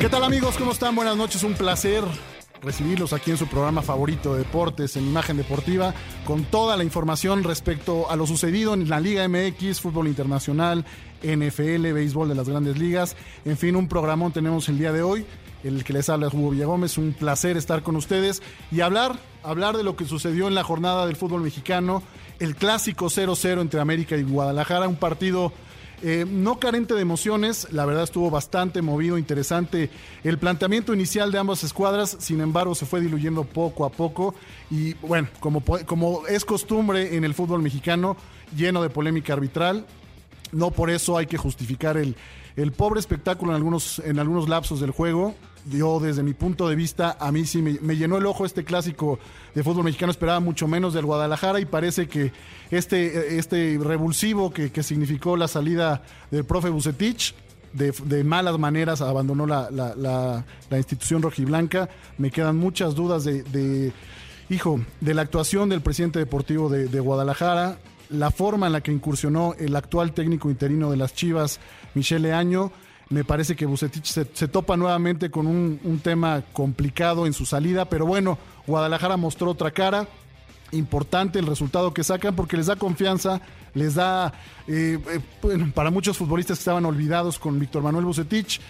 ¿Qué tal amigos? ¿Cómo están? Buenas noches, un placer recibirlos aquí en su programa favorito de deportes, en Imagen Deportiva, con toda la información respecto a lo sucedido en la Liga MX, fútbol internacional, NFL, béisbol de las grandes ligas. En fin, un programón tenemos el día de hoy. El que les habla es Hugo Villagómez, un placer estar con ustedes y hablar, hablar de lo que sucedió en la jornada del fútbol mexicano, el clásico 0-0 entre América y Guadalajara, un partido eh, no carente de emociones, la verdad estuvo bastante movido, interesante el planteamiento inicial de ambas escuadras, sin embargo se fue diluyendo poco a poco y bueno, como, como es costumbre en el fútbol mexicano, lleno de polémica arbitral, no por eso hay que justificar el, el pobre espectáculo en algunos, en algunos lapsos del juego yo desde mi punto de vista, a mí sí me, llenó el ojo este clásico de fútbol mexicano, esperaba mucho menos del Guadalajara y parece que este, este revulsivo que, significó la salida del profe Bucetich, de, malas maneras abandonó la, la, institución rojiblanca, me quedan muchas dudas de, hijo, de la actuación del presidente deportivo de, Guadalajara, la forma en la que incursionó el actual técnico interino de las Chivas, Michele Año, me parece que Bucetich se, topa nuevamente con un, tema complicado en su salida, pero bueno, Guadalajara mostró otra cara. Importante el resultado que sacan porque les da confianza, les da, eh, eh, para muchos futbolistas que estaban olvidados con Víctor Manuel Bucetich,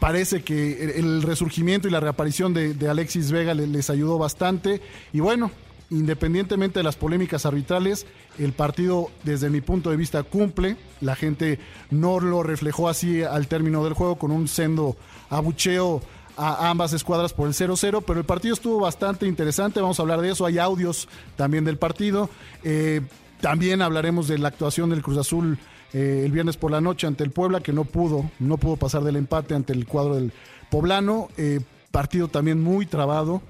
parece que el resurgimiento y la reaparición de, Alexis Vega les ayudó bastante. Y bueno, independientemente de las polémicas arbitrales, el partido desde mi punto de vista cumple. La gente no lo reflejó así al término del juego con un sendo abucheo a ambas escuadras por el 0-0, pero el partido estuvo bastante interesante, vamos a hablar de eso, hay audios también del partido, eh, también hablaremos de la actuación del Cruz Azul eh, el viernes por la noche ante el Puebla, que no pudo, no pudo pasar del empate ante el cuadro del Poblano, eh, partido también muy trabado,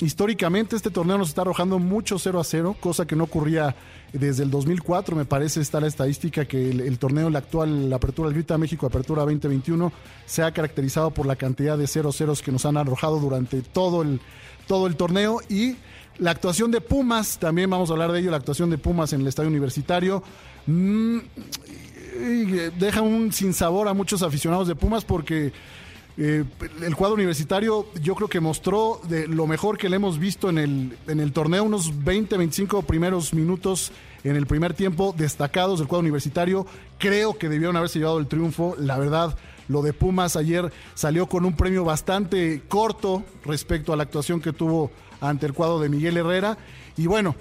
Históricamente este torneo nos está arrojando mucho 0 a 0, cosa que no ocurría desde el 2004, me parece está la estadística que el, torneo, la actual la Apertura del Grita México, Apertura 2021, se ha caracterizado por la cantidad de 0 ceros que nos han arrojado durante todo el, todo el torneo y la actuación de Pumas, también vamos a hablar de ello, la actuación de Pumas en el estadio universitario. Mm, deja un sinsabor a muchos aficionados de Pumas porque eh, el cuadro universitario yo creo que mostró de lo mejor que le hemos visto en el, en el torneo, unos 20, 25 primeros minutos en el primer tiempo destacados del cuadro universitario. Creo que debieron haberse llevado el triunfo. La verdad, lo de Pumas ayer salió con un premio bastante corto respecto a la actuación que tuvo ante el cuadro de Miguel Herrera. Y bueno,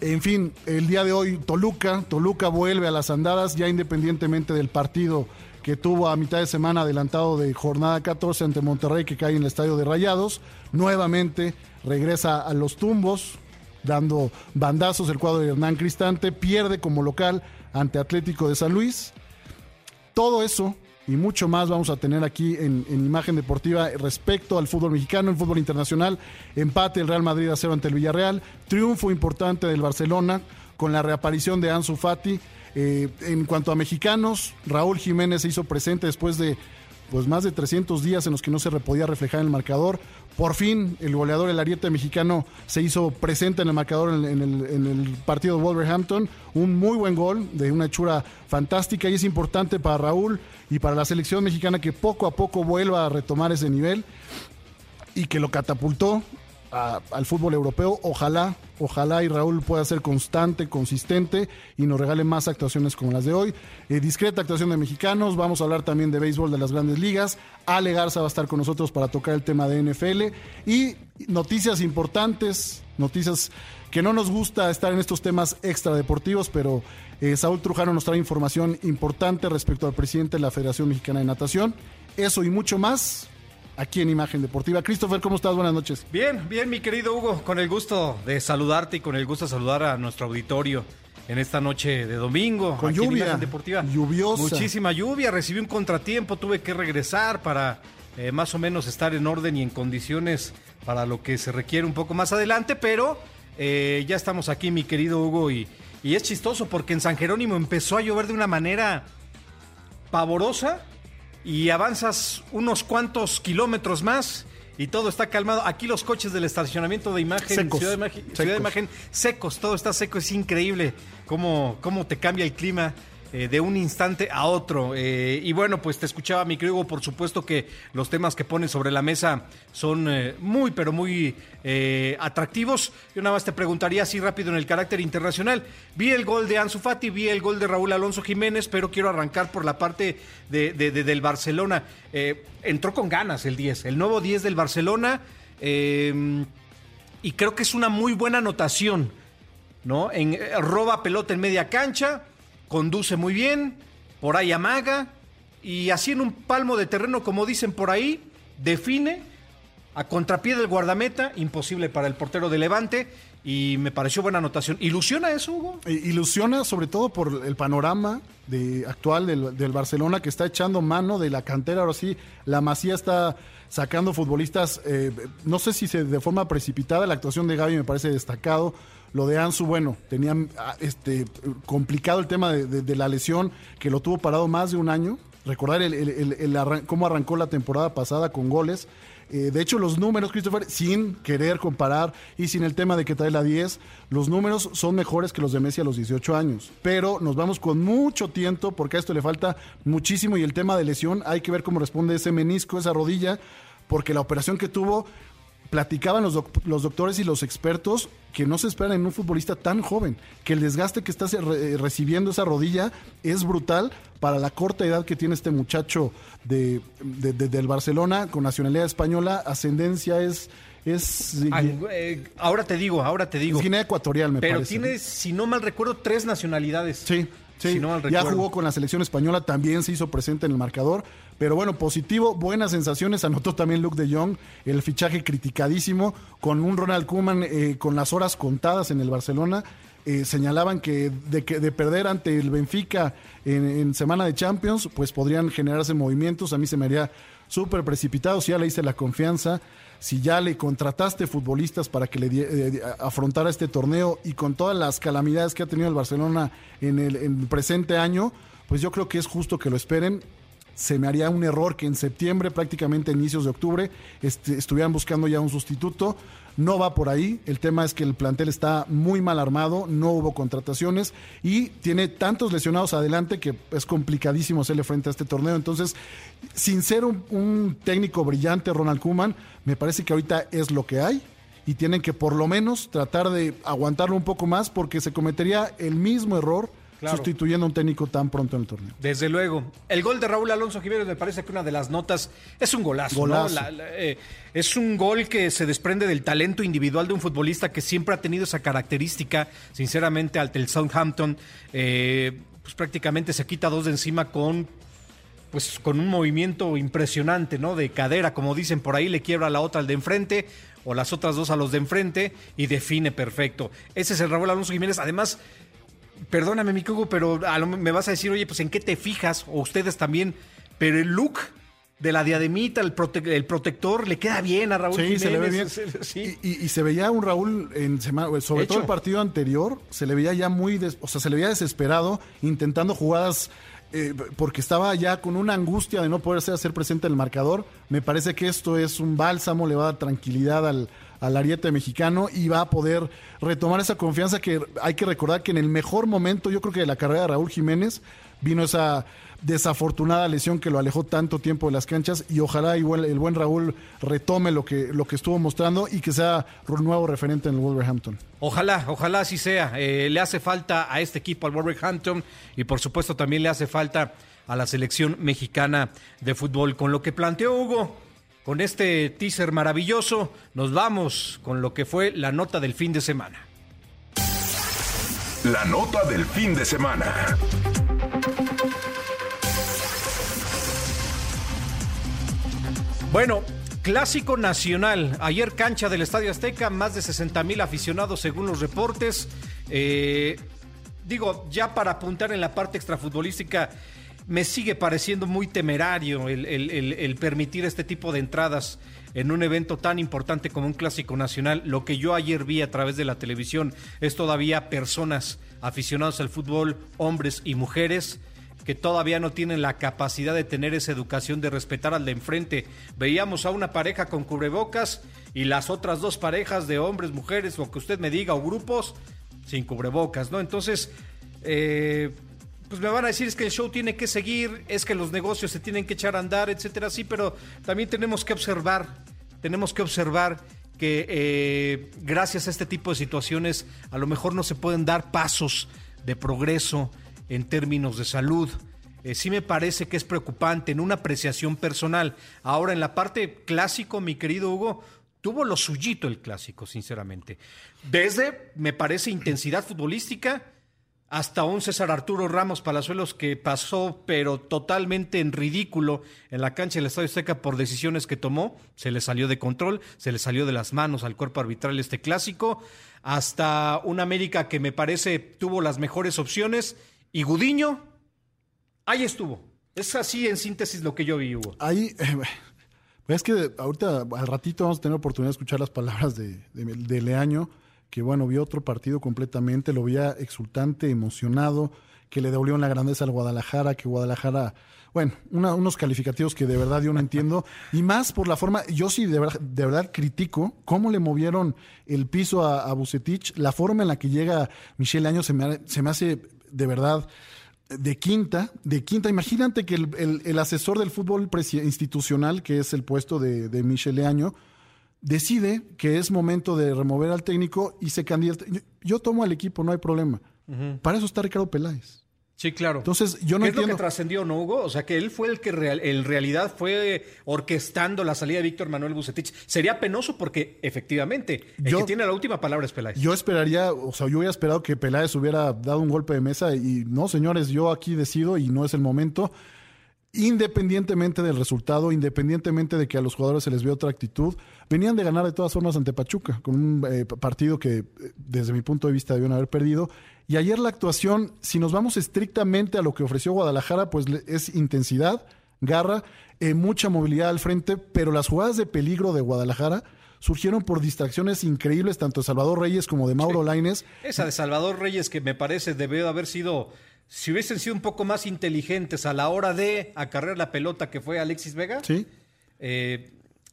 en fin, el día de hoy Toluca, Toluca vuelve a las andadas ya independientemente del partido que tuvo a mitad de semana adelantado de jornada 14 ante Monterrey que cae en el estadio de Rayados. Nuevamente regresa a los tumbos, dando bandazos el cuadro de Hernán Cristante, pierde como local ante Atlético de San Luis. Todo eso y mucho más vamos a tener aquí en, Imagen Deportiva respecto al fútbol mexicano, el fútbol internacional. Empate el Real Madrid a cero ante el Villarreal. Triunfo importante del Barcelona con la reaparición de Ansu Fati eh, en cuanto a mexicanos, Raúl Jiménez se hizo presente después de pues más de 300 días en los que no se podía reflejar en el marcador. Por fin, el goleador, el ariete mexicano, se hizo presente en el marcador en, el, partido de Wolverhampton. Un muy buen gol, de una hechura fantástica y es importante para Raúl y para la selección mexicana que poco a poco vuelva a retomar ese nivel y que lo catapultó al fútbol europeo. Ojalá, ojalá y Raúl pueda ser constante, consistente y nos regale más actuaciones como las de hoy. Eh, discreta actuación de mexicanos. Vamos a hablar también de béisbol de las grandes ligas. Ale Garza va a estar con nosotros para tocar el tema de NFL y noticias importantes, noticias que no nos gusta estar en estos temas extradeportivos, pero eh, Saúl Trujano nos trae información importante respecto al presidente de la Federación Mexicana de Natación. Eso y mucho más aquí en Imagen Deportiva. Christopher, ¿cómo estás? Buenas noches. Bien, bien, mi querido Hugo, con el gusto de saludarte y con el gusto de saludar a nuestro auditorio en esta noche de domingo. Con lluvia. Deportiva. Lluviosa. Muchísima lluvia, recibí un contratiempo, tuve que regresar para eh, más o menos estar en orden y en condiciones para lo que se requiere un poco más adelante, pero eh, ya estamos aquí, mi querido Hugo, y, y es chistoso porque en San Jerónimo empezó a llover de una manera pavorosa y avanzas unos cuantos kilómetros más y todo está calmado. Aquí los coches del estacionamiento de imagen, Ciudad, de imagen, secos, todo está seco, es increíble cómo, cómo te cambia el clima. Eh, de un instante a otro. Eh, y bueno, pues te escuchaba, mi querido, por supuesto que los temas que pones sobre la mesa son eh, muy, pero muy atractivos. Yo nada más te preguntaría así rápido en el carácter internacional. Vi el gol de Ansu Fati, vi el gol de Raúl Alonso Jiménez, pero quiero arrancar por la parte de, del Barcelona. entró con ganas el 10, el nuevo 10 del Barcelona. y creo que es una muy buena anotación. ¿no? En, roba pelota en media cancha, conduce muy bien, por ahí amaga y así en un palmo de terreno, como dicen por ahí, define a contrapié del guardameta, imposible para el portero de Levante y me pareció buena anotación. ¿Ilusiona eso, Hugo? Eh, ilusiona sobre todo por el panorama de, actual del, Barcelona que está echando mano de la cantera. Ahora sí, la Masía está sacando futbolistas, eh, no sé si se, de forma precipitada, la actuación de Gaby me parece destacado. Lo de Ansu, bueno, tenía ah, este, complicado el tema de, la lesión, que lo tuvo parado más de un año. Recordar el, cómo arrancó la temporada pasada con goles. Eh, de hecho, los números, Christopher, sin querer comparar y sin el tema de que trae la 10, los números son mejores que los de Messi a los 18 años. Pero nos vamos con mucho tiempo porque a esto le falta muchísimo y el tema de lesión, hay que ver cómo responde ese menisco, esa rodilla, porque la operación que tuvo platicaban los, los, doctores y los expertos que no se esperan en un futbolista tan joven, que el desgaste que está recibiendo esa rodilla es brutal para la corta edad que tiene este muchacho de, del Barcelona con nacionalidad española, ascendencia es... Es, eh, ahora te digo, ahora te digo. Es Guinea Ecuatorial, me pero parece. Pero tiene, si no mal recuerdo, tres nacionalidades. Sí, Sí, ya jugó con la selección española, también se hizo presente en el marcador. Pero bueno, positivo, buenas sensaciones. Anotó también Luke de Jong, el fichaje criticadísimo, con un Ronald Koeman eh, con las horas contadas en el Barcelona. Eh, señalaban que de, que de perder ante el Benfica en, semana de Champions, pues podrían generarse movimientos. A mí se me haría súper precipitado si ya le hice la confianza si ya le contrataste futbolistas para que le eh, afrontara este torneo y con todas las calamidades que ha tenido el Barcelona en el, presente año, pues yo creo que es justo que lo esperen se me haría un error que en septiembre, prácticamente inicios de octubre, este, estuvieran buscando ya un sustituto. No va por ahí. El tema es que el plantel está muy mal armado, no hubo contrataciones y tiene tantos lesionados adelante que es complicadísimo hacerle frente a este torneo. Entonces, sin ser un, técnico brillante, Ronald Kuman, me parece que ahorita es lo que hay y tienen que por lo menos tratar de aguantarlo un poco más porque se cometería el mismo error sustituyendo a un técnico tan pronto en el torneo. Desde luego. El gol de Raúl Alonso Jiménez me parece que una de las notas es un golazo. Eh, es un gol que se desprende del talento individual de un futbolista que siempre ha tenido esa característica. Sinceramente, ante el Southampton, eh, pues prácticamente se quita dos de encima con pues con un movimiento impresionante, ¿no? De cadera, como dicen por ahí, le quiebra la otra al de enfrente o las otras dos a los de enfrente y define perfecto. Ese es el Raúl Alonso Jiménez. Además, perdóname, mi Cugo, pero me vas a decir, oye, pues en qué te fijas, o ustedes también, pero el look de la diademita, el, el protector, le queda bien a Raúl. Sí, se le ve bien. Y, se veía un Raúl, en sobre todo el partido anterior, se le veía ya muy, o sea, se le veía desesperado, intentando jugadas eh, porque estaba ya con una angustia de no poderse hacer presente en el marcador. Me parece que esto es un bálsamo, le va a dar tranquilidad al, al ariete mexicano y va a poder retomar esa confianza que hay que recordar que en el mejor momento, yo creo que de la carrera de Raúl Jiménez, vino esa desafortunada lesión que lo alejó tanto tiempo de las canchas y ojalá igual el buen Raúl retome lo que, lo que estuvo mostrando y que sea un nuevo referente en el Wolverhampton. Ojalá, ojalá así sea. Eh, le hace falta a este equipo, al Wolverhampton, y por supuesto también le hace falta a la selección mexicana de fútbol. Con lo que planteó Hugo, con este teaser maravilloso, nos vamos con lo que fue la nota del fin de semana. La nota del fin de semana. Bueno, clásico nacional. Ayer cancha del Estadio Azteca, más de 60 mil aficionados según los reportes. Eh, digo, ya para apuntar en la parte extrafutbolística, me sigue pareciendo muy temerario el, permitir este tipo de entradas en un evento tan importante como un clásico nacional. Lo que yo ayer vi a través de la televisión es todavía personas aficionados al fútbol, hombres y mujeres, que todavía no tienen la capacidad de tener esa educación de respetar al de enfrente. Veíamos a una pareja con cubrebocas y las otras dos parejas de hombres, mujeres, lo que usted me diga, o grupos sin cubrebocas, ¿no? Entonces, eh, pues me van a decir es que el show tiene que seguir, es que los negocios se tienen que echar a andar, etcétera, sí, pero también tenemos que observar, tenemos que observar que eh, gracias a este tipo de situaciones a lo mejor no se pueden dar pasos de progreso en términos de salud. Eh, sí me parece que es preocupante en una apreciación personal. Ahora, en la parte clásico, mi querido Hugo, tuvo lo suyito el clásico, sinceramente. Desde, me parece, intensidad futbolística hasta un César Arturo Ramos Palazuelos que pasó, pero totalmente en ridículo en la cancha del Estadio Azteca por decisiones que tomó. Se le salió de control, se le salió de las manos al cuerpo arbitral este clásico. Hasta un América que me parece tuvo las mejores opciones. Y Gudiño, ahí estuvo. Es así en síntesis lo que yo vi, Hugo. Ahí. es que ahorita al ratito vamos a tener oportunidad de escuchar las palabras de, de Leaño que bueno, vio otro partido completamente, lo veía exultante, emocionado, que le devolvió la grandeza al Guadalajara, que Guadalajara, bueno, unos calificativos que de verdad yo no entiendo, y más por la forma, yo sí de verdad, critico cómo le movieron el piso a, a Bucetich, la forma en la que llega Michelle Año se me, se me hace de verdad de quinta, de quinta. Imagínate que el, asesor del fútbol institucional, que es el puesto de, de Año, decide que es momento de remover al técnico y se candidata. Yo, tomo al equipo, no hay problema. Para eso está Ricardo Peláez. Sí, claro. Entonces, yo no ¿Qué entiendo. es lo que trascendió, no, Hugo? O sea, que él fue el que en realidad fue orquestando la salida de Víctor Manuel Bucetich. Sería penoso porque, efectivamente, el que tiene la última palabra es Peláez. Yo esperaría, o sea, yo hubiera esperado que Peláez hubiera dado un golpe de mesa y no, señores, yo aquí decido y no es el momento independientemente del resultado, independientemente de que a los jugadores se les vio otra actitud, venían de ganar de todas formas ante Pachuca, con un eh, partido que eh, desde mi punto de vista debieron haber perdido. Y ayer la actuación, si nos vamos estrictamente a lo que ofreció Guadalajara, pues es intensidad, garra, eh, mucha movilidad al frente, pero las jugadas de peligro de Guadalajara surgieron por distracciones increíbles, tanto de Salvador Reyes como de Mauro Laines. Esa de Salvador Reyes que me parece debió haber sido si hubiesen sido un poco más inteligentes a la hora de acarrear la pelota que fue Alexis Vega, sí. Eh,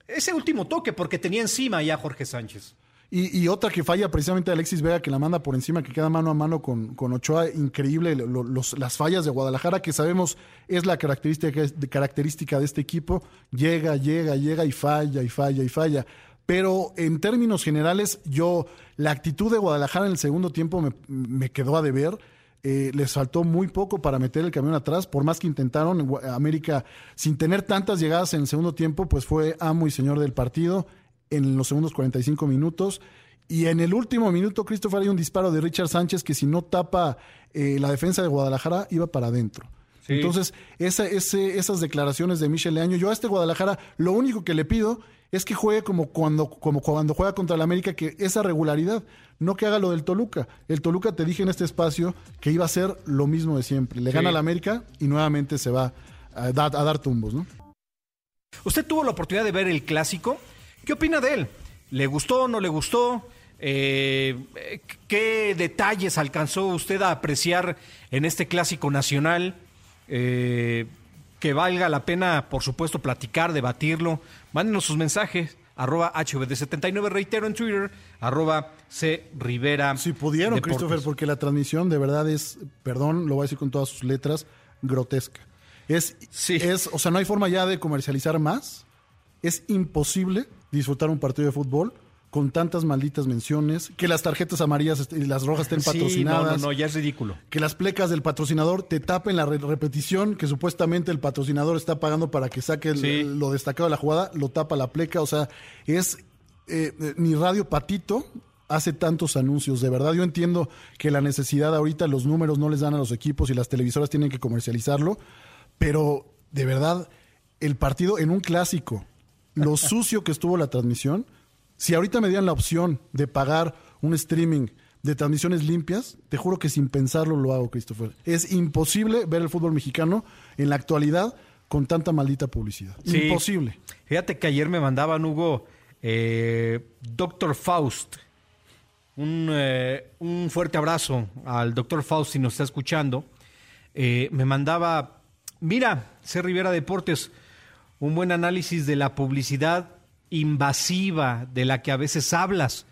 ese último toque, porque tenía encima ya Jorge Sánchez. Y, otra que falla precisamente Alexis Vega, que la manda por encima, que queda mano a mano con, con Ochoa, increíble, las fallas de Guadalajara, que sabemos es la característica, característica de este equipo, llega, llega, llega y falla, y falla, y falla. Pero en términos generales, yo, la actitud de Guadalajara en el segundo tiempo me, me quedó a deber eh, les faltó muy poco para meter el camión atrás, por más que intentaron, América, sin tener tantas llegadas en el segundo tiempo, pues fue amo y señor del partido en los segundos 45 minutos. Y en el último minuto, Christopher, hay un disparo de Richard Sánchez que si no tapa eh, la defensa de Guadalajara, iba para adentro. Entonces, esa, esas declaraciones de Michel Leaño, yo a este Guadalajara lo único que le pido es que juegue como cuando, como cuando juega contra el América, que esa regularidad, no que haga lo del Toluca. El Toluca te dije en este espacio que iba a ser lo mismo de siempre. Le gana al América y nuevamente se va a, dar tumbos, ¿no? Usted tuvo la oportunidad de ver el clásico. ¿Qué opina de él? ¿Le gustó o no le gustó? Eh, ¿Qué detalles alcanzó usted a apreciar en este clásico nacional? Eh, que valga la pena, por supuesto, platicar, debatirlo. Mándenos sus mensajes, arroba HVD79, reitero en Twitter, arroba C Rivera. Si pudieron, Christopher, porque la transmisión de verdad es, perdón, lo voy a decir con todas sus letras, grotesca. Es, es, o sea, no hay forma ya de comercializar más. Es imposible disfrutar un partido de fútbol con tantas malditas menciones, que las tarjetas amarillas y las rojas estén patrocinadas. No, no, ya es ridículo. Que las plecas del patrocinador te tapen la repetición que supuestamente el patrocinador está pagando para que saque lo destacado de la jugada, lo tapa la pleca. O sea, es eh, ni Radio Patito hace tantos anuncios. De verdad, yo entiendo que la necesidad ahorita, los números no les dan a los equipos y las televisoras tienen que comercializarlo, pero de verdad, el partido en un clásico, lo sucio que estuvo la transmisión si ahorita me dieran la opción de pagar un streaming de transmisiones limpias, te juro que sin pensarlo lo hago, Christopher. Es imposible ver el fútbol mexicano en la actualidad con tanta maldita publicidad. Imposible. Fíjate que ayer me mandaban, Hugo, eh, Doctor Faust. Un, eh, un, fuerte abrazo al doctor Faust si nos está escuchando. Eh, me mandaba, mira, C. Rivera Deportes, un buen análisis de la publicidad invasiva de la que a veces hablas,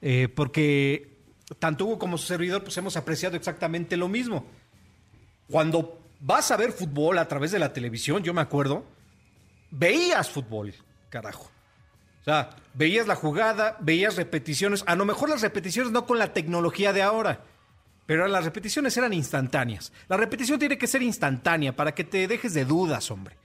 eh, porque tanto Hugo como su servidor pues hemos apreciado exactamente lo mismo. Cuando vas a ver fútbol a través de la televisión, yo me acuerdo, veías fútbol, carajo. O sea, veías la jugada, veías repeticiones, a lo mejor las repeticiones no con la tecnología de ahora, pero las repeticiones eran instantáneas. La repetición tiene que ser instantánea para que te dejes de dudas, hombre.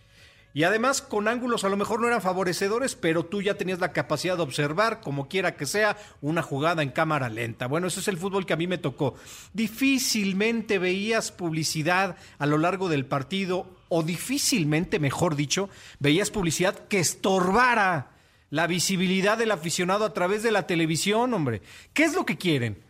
Y además con ángulos a lo mejor no eran favorecedores, pero tú ya tenías la capacidad de observar, como quiera que sea, una jugada en cámara lenta. Bueno, ese es el fútbol que a mí me tocó. Difícilmente veías publicidad a lo largo del partido, o difícilmente, mejor dicho, veías publicidad que estorbara la visibilidad del aficionado a través de la televisión, hombre. ¿Qué es lo que quieren?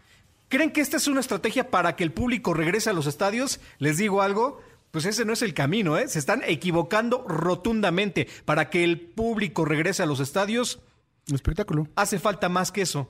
¿Creen que esta es una estrategia para que el público regrese a los estadios? Les digo algo, pues ese no es el camino, ¿eh? Se están equivocando rotundamente. Para que el público regrese a los estadios. Espectáculo. Hace falta más que eso.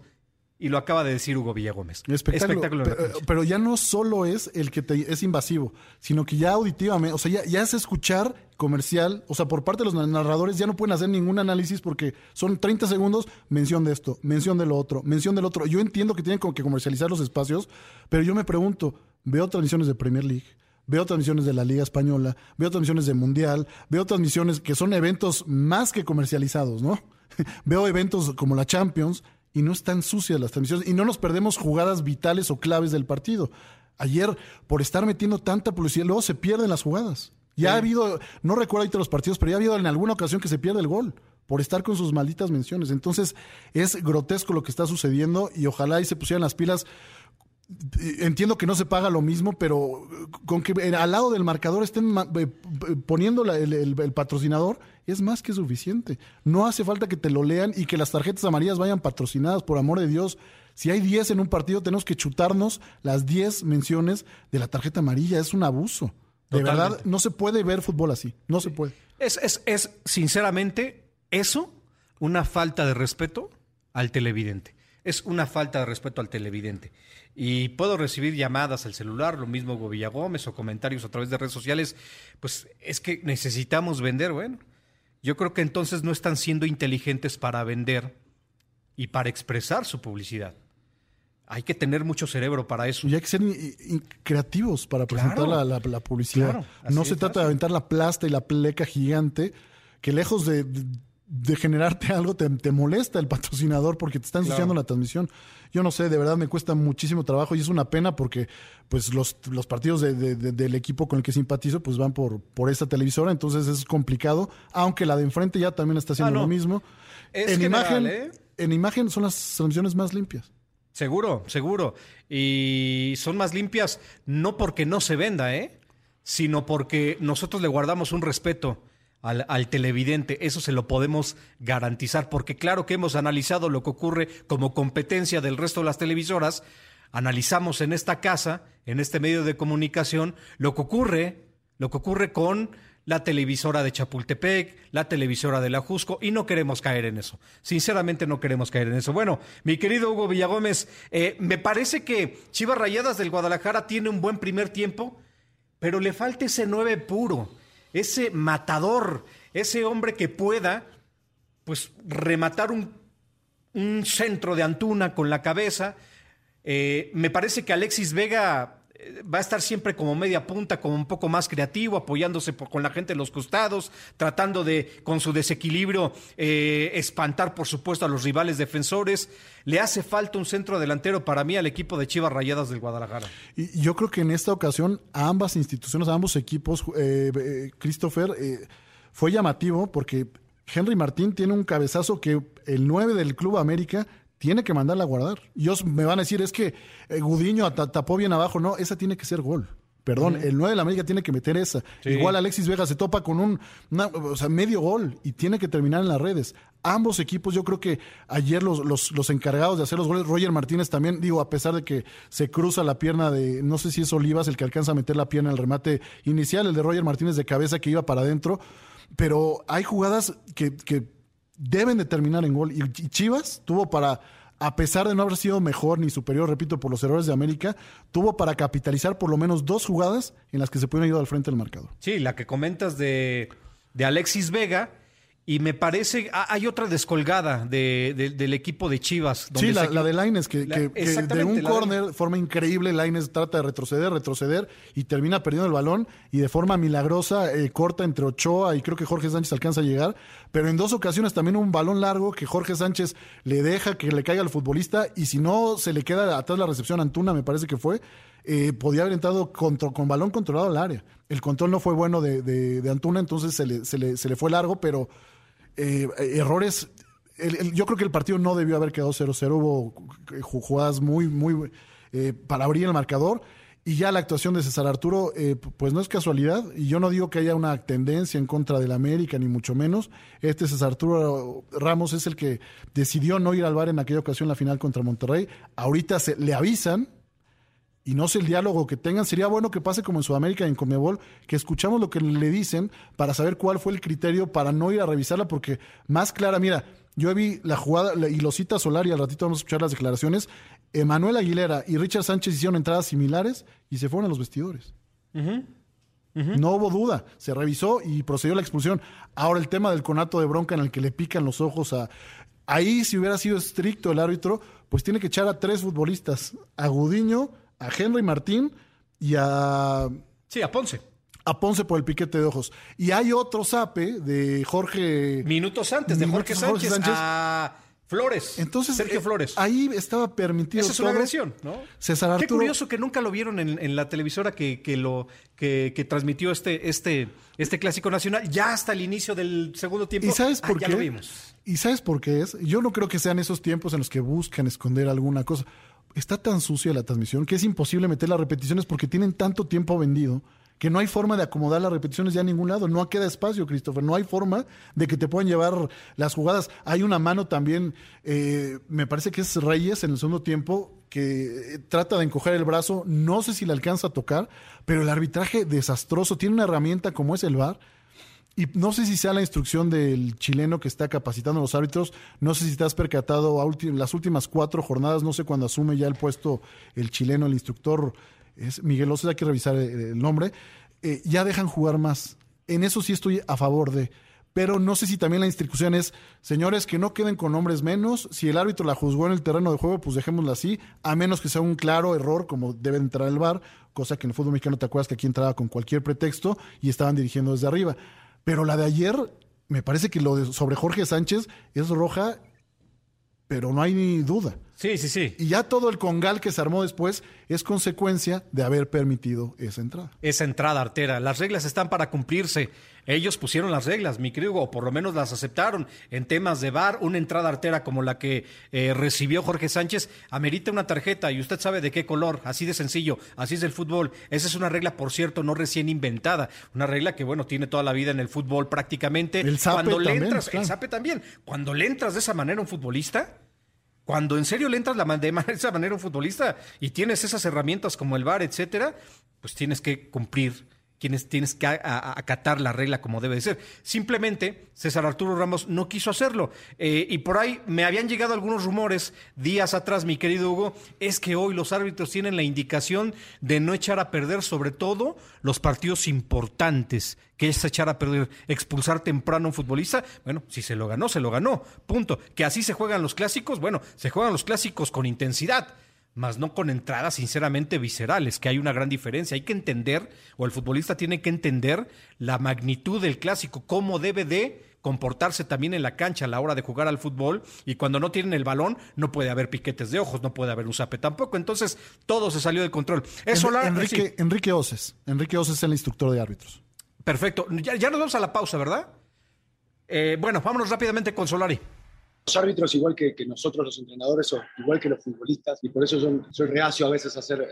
Y lo acaba de decir Hugo Villagómez. Espectáculo. pero, ya no solo es el que te, es invasivo, sino que ya auditivamente, o sea, ya, ya, es escuchar comercial, o sea, por parte de los narradores ya no pueden hacer ningún análisis porque son 30 segundos, mención de esto, mención de lo otro, mención del otro. Yo entiendo que tienen como que comercializar los espacios, pero yo me pregunto, veo transmisiones de Premier League, veo transmisiones de la Liga Española, veo transmisiones de Mundial, veo transmisiones que son eventos más que comercializados, ¿no? veo eventos como la Champions y no están sucias las transmisiones y no nos perdemos jugadas vitales o claves del partido. Ayer, por estar metiendo tanta publicidad, luego se pierden las jugadas. Ya ha habido, no recuerdo ahorita los partidos, pero ya ha habido en alguna ocasión que se pierde el gol por estar con sus malditas menciones. Entonces, es grotesco lo que está sucediendo y ojalá y se pusieran las pilas entiendo que no se paga lo mismo, pero con que al lado del marcador estén eh, poniendo el, patrocinador, es más que suficiente. No hace falta que te lo lean y que las tarjetas amarillas vayan patrocinadas, por amor de Dios. Si hay 10 en un partido, tenemos que chutarnos las 10 menciones de la tarjeta amarilla. Es un abuso. De verdad, no se puede ver fútbol así. No se puede. Es, es, es, sinceramente, eso, una falta de respeto al televidente. Es una falta de respeto al televidente y puedo recibir llamadas al celular, lo mismo Hugo Villagómez o comentarios a través de redes sociales, pues es que necesitamos vender, bueno. Yo creo que entonces no están siendo inteligentes para vender y para expresar su publicidad. Hay que tener mucho cerebro para eso. Y hay que ser creativos para presentar la, publicidad. no se trata de aventar la plasta y la pleca gigante, que lejos de, de generarte algo te, molesta el patrocinador porque te está ensuciando la transmisión. Yo no sé, de verdad me cuesta muchísimo trabajo y es una pena porque pues los, los partidos del equipo con el que simpatizo pues van por, por esta televisora, entonces es complicado, aunque la de enfrente ya también está haciendo ah, lo mismo. en, imagen, ¿eh? en imagen son las transmisiones más limpias. Seguro, seguro. Y son más limpias no porque no se venda, ¿eh? sino porque nosotros le guardamos un respeto al, televidente. Eso se lo podemos garantizar, porque claro que hemos analizado lo que ocurre como competencia del resto de las televisoras. Analizamos en esta casa, en este medio de comunicación, lo que ocurre, lo que ocurre con la televisora de Chapultepec, la televisora de la Jusco, y no queremos caer en eso. Sinceramente no queremos caer en eso. Bueno, mi querido Hugo Villagómez, eh, me parece que Chivas Rayadas del Guadalajara tiene un buen primer tiempo, pero le falta ese nueve puro ese matador, ese hombre que pueda, pues, rematar un, un centro de Antuna con la cabeza. Eh, me parece que Alexis Vega va a estar siempre como media punta, como un poco más creativo, apoyándose con la gente en los costados, tratando de, con su desequilibrio, eh, espantar, por supuesto, a los rivales defensores. Le hace falta un centro delantero para mí al equipo de Chivas Rayadas del Guadalajara. Y yo creo que en esta ocasión a ambas instituciones, a ambos equipos, eh, Christopher, fue llamativo porque Henry Martín tiene un cabezazo que el 9 del Club América tiene que mandarla a guardar. Y ellos me van a decir, es que eh, Gudiño tapó bien abajo. No, esa tiene que ser gol. Perdón, el 9 de la América tiene que meter esa. Igual Alexis Vega se topa con un o sea, medio gol y tiene que terminar en las redes. Ambos equipos, yo creo que ayer los, los, encargados de hacer los goles, Roger Martínez también, digo, a pesar de que se cruza la pierna de, no sé si es Olivas el que alcanza a meter la pierna en el remate inicial, el de Roger Martínez de cabeza que iba para adentro, pero hay jugadas que, que deben de terminar en gol. Y Chivas tuvo para, a pesar de no haber sido mejor ni superior, repito, por los errores de América, tuvo para capitalizar por lo menos dos jugadas en las que se pudieron ir al frente del marcador. Sí, la que comentas de, de Alexis Vega Y me parece, hay otra descolgada del equipo de Chivas. sí, la, de Laines, que, de un córner, forma increíble, Laines trata de retroceder, retroceder y termina perdiendo el balón y de forma milagrosa eh, corta entre Ochoa y creo que Jorge Sánchez alcanza a llegar. Pero en dos ocasiones también un balón largo que Jorge Sánchez le deja que le caiga al futbolista y si no se le queda atrás la recepción Antuna, me parece que fue, eh, podía haber entrado con, balón controlado al área. El control no fue bueno de, de, Antuna, entonces se le, se le, se le fue largo, pero eh, errores. yo creo que el partido no debió haber quedado 0-0. Hubo eh, jugadas muy, muy eh, para abrir el marcador. Y ya la actuación de César Arturo, pues no es casualidad. Y yo no digo que haya una tendencia en contra del América, ni mucho menos. Este César Arturo Ramos es el que decidió no ir al bar en aquella ocasión, la final contra Monterrey. Ahorita se, le avisan, y no sé el diálogo que tengan. Sería bueno que pase como en Sudamérica, en Comebol, que escuchamos lo que le dicen para saber cuál fue el criterio para no ir a revisarla, porque más clara, mira, yo vi la jugada y lo cita Solar y al ratito vamos a escuchar las declaraciones. Emanuel Aguilera y Richard Sánchez hicieron entradas similares y se fueron a los vestidores. No hubo duda, se revisó y procedió la expulsión. Ahora el tema del conato de bronca en el que le pican los ojos a... Ahí si hubiera sido estricto el árbitro, pues tiene que echar a tres futbolistas, a Gudiño, a Henry Martín y a... Sí, a Ponce. A Ponce por el piquete de ojos. Y hay otro zape de Jorge... Minutos antes, de Jorge Sánchez, a Flores. Entonces, Sergio eh, Flores. Ahí estaba permitido. Esa es una agresión, ¿no? César Arturo. Qué curioso que nunca lo vieron en, la televisora que, lo que, transmitió este, este, este clásico nacional, ya hasta el inicio del segundo tiempo. ¿Y sabes ah, por qué? Ya lo vimos. ¿Y sabes por qué es? Yo no creo que sean esos tiempos en los que buscan esconder alguna cosa está tan sucia la transmisión que es imposible meter las repeticiones porque tienen tanto tiempo vendido que no hay forma de acomodar las repeticiones ya a ningún lado. No queda espacio, Christopher. No hay forma de que te puedan llevar las jugadas. Hay una mano también, eh, me parece que es Reyes en el segundo tiempo, que eh, trata de encoger el brazo. No sé si le alcanza a tocar, pero el arbitraje desastroso. Tiene una herramienta como es el VAR y no sé si sea la instrucción del chileno que está capacitando a los árbitros, no sé si te has percatado a las últimas cuatro jornadas, no sé cuándo asume ya el puesto el chileno, el instructor, es Miguel Oces, hay que revisar el nombre, eh, ya dejan jugar más. En eso sí estoy a favor de, pero no sé si también la instrucción es, señores, que no queden con nombres menos, si el árbitro la juzgó en el terreno de juego, pues dejémosla así, a menos que sea un claro error, como debe entrar el VAR, cosa que en el fútbol mexicano te acuerdas que aquí entraba con cualquier pretexto y estaban dirigiendo desde arriba. Pero la de ayer, me parece que lo de sobre Jorge Sánchez es roja, pero no hay ni duda. Sí, sí, sí. Y ya todo el congal que se armó después es consecuencia de haber permitido esa entrada. Esa entrada artera. Las reglas están para cumplirse. Ellos pusieron las reglas, mi querido, o por lo menos las aceptaron. En temas de bar, una entrada artera como la que eh, recibió Jorge Sánchez amerita una tarjeta y usted sabe de qué color. Así de sencillo. Así es el fútbol. Esa es una regla, por cierto, no recién inventada. Una regla que, bueno, tiene toda la vida en el fútbol prácticamente. El Cuando le entras, el zape también. Cuando le entras de esa manera a un futbolista cuando en serio le entras la, de esa manera a un futbolista y tienes esas herramientas como el VAR, etcétera, pues tienes que cumplir tienes, tienes que acatar la regla como debe de ser. Simplemente César Arturo Ramos no quiso hacerlo. Eh, y por ahí me habían llegado algunos rumores días atrás, mi querido Hugo, es que hoy los árbitros tienen la indicación de no echar a perder sobre todo los partidos importantes, que es echar a perder, expulsar temprano a un futbolista. Bueno, si se lo ganó, se lo ganó. Punto. Que así se juegan los clásicos, bueno, se juegan los clásicos con intensidad más no con entradas sinceramente viscerales, que hay una gran diferencia. Hay que entender, o el futbolista tiene que entender la magnitud del clásico, cómo debe de comportarse también en la cancha a la hora de jugar al fútbol y cuando no tienen el balón no puede haber piquetes de ojos, no puede haber un zape tampoco, entonces todo se salió de control. Enrique, Enrique Oces, Enrique Oces es el instructor de árbitros. Perfecto, ya, nos vamos a la pausa, ¿verdad? Eh, bueno, vámonos rápidamente con Solari. Los árbitros, igual que, nosotros los entrenadores, o igual que los futbolistas, y por eso yo soy reacio a veces a hacer eh,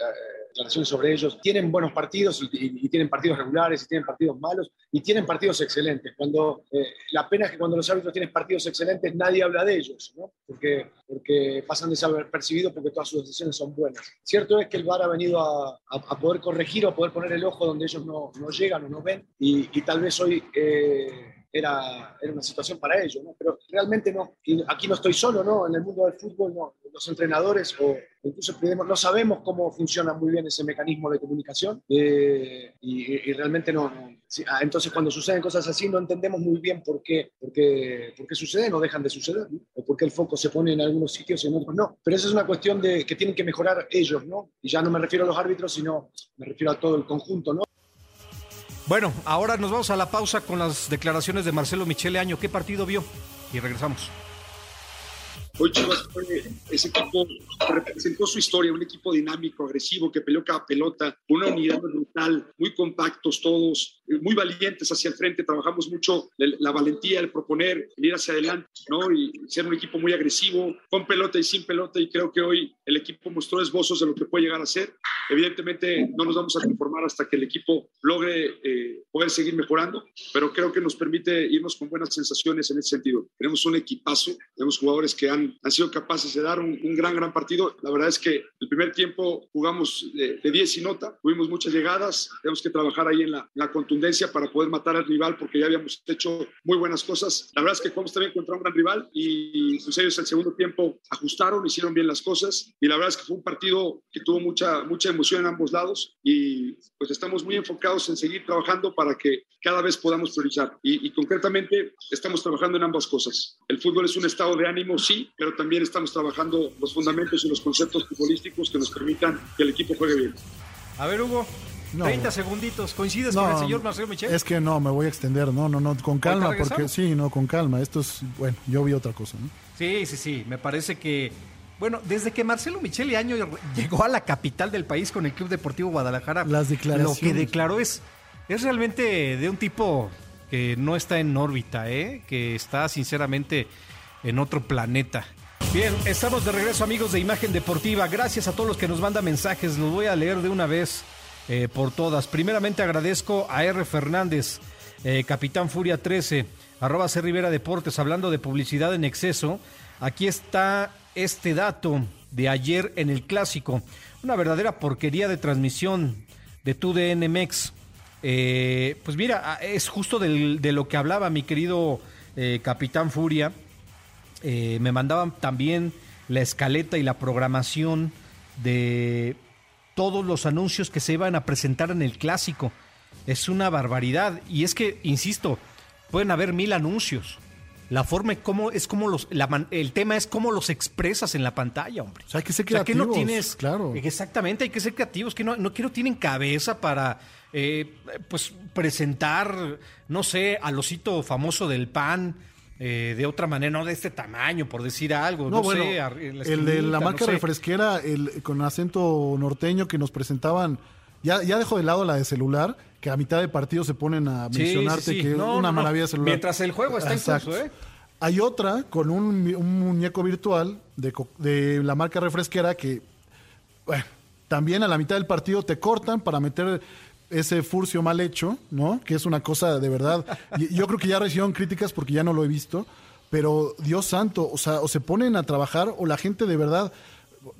declaraciones sobre ellos, tienen buenos partidos y, tienen partidos regulares y tienen partidos malos y tienen partidos excelentes. Cuando, eh, la pena es que cuando los árbitros tienen partidos excelentes nadie habla de ellos, ¿no? porque, porque pasan desapercibidos porque todas sus decisiones son buenas. Cierto es que el VAR ha venido a, poder corregir o poder poner el ojo donde ellos no, llegan o no ven y, y tal vez hoy... Eh, era, era una situación para ellos, ¿no? Pero realmente no, y aquí no estoy solo, ¿no? En el mundo del fútbol, no, los entrenadores o incluso no sabemos cómo funciona muy bien ese mecanismo de comunicación eh, y, realmente no, ah, entonces cuando suceden cosas así no entendemos muy bien por qué, por qué, por qué suceden o dejan de suceder, o por qué el foco se pone en algunos sitios y en otros no. Pero esa es una cuestión de que tienen que mejorar ellos, ¿no? Y ya no me refiero a los árbitros, sino me refiero a todo el conjunto, ¿no? Bueno, ahora nos vamos a la pausa con las declaraciones de Marcelo Michele Año. ¿Qué partido vio? Y regresamos. Hoy Chivas ese equipo representó su historia, un equipo dinámico, agresivo, que peleó cada pelota, una unidad brutal, muy compactos todos, muy valientes hacia el frente, trabajamos mucho la valentía, el proponer, el ir hacia adelante, ¿no? Y ser un equipo muy agresivo, con pelota y sin pelota, y creo que hoy el equipo mostró esbozos de lo que puede llegar a ser. Evidentemente no nos vamos a conformar hasta que el equipo logre eh, poder seguir mejorando, pero creo que nos permite irnos con buenas sensaciones en ese sentido. Tenemos un equipazo, tenemos jugadores que han, han sido capaces de dar un, gran, gran partido. La verdad es que el primer tiempo jugamos de, 10 y nota, tuvimos muchas llegadas, tenemos que trabajar ahí en la, la contundencia para poder matar al rival porque ya habíamos hecho muy buenas cosas. La verdad es que jugamos también contra un gran rival y pues ellos el segundo tiempo ajustaron, hicieron bien las cosas y la verdad es que fue un partido que tuvo mucha, mucha emoción en ambos lados y pues estamos muy enfocados en seguir trabajando para que cada vez podamos priorizar y, y concretamente estamos trabajando en ambas cosas. El fútbol es un estado de ánimo, sí, pero también estamos trabajando los fundamentos y los conceptos futbolísticos que nos permitan que el equipo juegue bien. A ver, Hugo, 30 segunditos. ¿Coincides con el señor Marcelo Michel? Es que no, me voy a extender. No, no, no, con calma, porque sí, no, con calma. Esto es, bueno, yo vi otra cosa, ¿no? Sí, sí, sí. Me parece que, bueno, desde que Marcelo Michel Año llegó a la capital del país con el Club Deportivo Guadalajara, Las declaraciones. lo que declaró es, es realmente de un tipo que no está en órbita, ¿eh? que está sinceramente en otro planeta. Bien, estamos de regreso amigos de Imagen Deportiva. Gracias a todos los que nos mandan mensajes. Los voy a leer de una vez. Eh, por todas. Primeramente agradezco a R. Fernández, eh, Capitán Furia 13, arroba C. Rivera Deportes, hablando de publicidad en exceso. Aquí está este dato de ayer en el clásico. Una verdadera porquería de transmisión de tu DNMX. Eh, pues mira, es justo de lo que hablaba mi querido Capitán Furia. Me mandaban también la escaleta y la programación de todos los anuncios que se iban a presentar en el clásico. Es una barbaridad. Y es que, insisto, pueden haber mil anuncios. La forma cómo es como los el tema es cómo los expresas en la pantalla, hombre. O sea, hay que ser creativos. no tienes claro. Exactamente, hay que ser creativos, que no, no quiero tienen cabeza para eh, pues presentar, no sé, al osito famoso del pan eh, de otra manera, no de este tamaño, por decir algo. No, sé, el de la marca refresquera, el con acento norteño que nos presentaban, ya, ya dejo de lado la de celular, que a mitad de partido se ponen a mencionarte que es una maravilla celular. Mientras el juego está incluso, ¿eh? Hay otra con un, muñeco virtual de, de, la marca refresquera que, bueno, también a la mitad del partido te cortan para meter ese furcio mal hecho, ¿no? Que es una cosa de verdad. Yo creo que ya recibieron críticas porque ya no lo he visto, pero Dios santo, o sea, o se ponen a trabajar o la gente de verdad,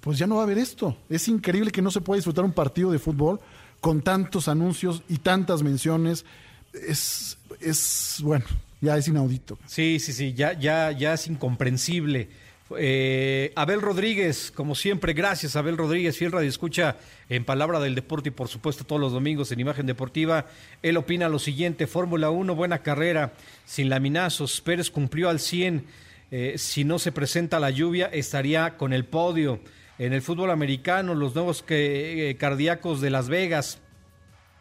pues ya no va a ver esto. Es increíble que no se pueda disfrutar un partido de fútbol con tantos anuncios y tantas menciones. Es, es bueno, ya es inaudito. Sí, sí, sí, ya, ya, ya es incomprensible. Eh, Abel Rodríguez, como siempre, gracias Abel Rodríguez, fiel radio escucha en Palabra del Deporte y por supuesto todos los domingos en Imagen Deportiva. Él opina lo siguiente, Fórmula 1, buena carrera, sin laminazos, Pérez cumplió al 100, eh, si no se presenta la lluvia estaría con el podio. En el fútbol americano, los nuevos eh, cardíacos de Las Vegas,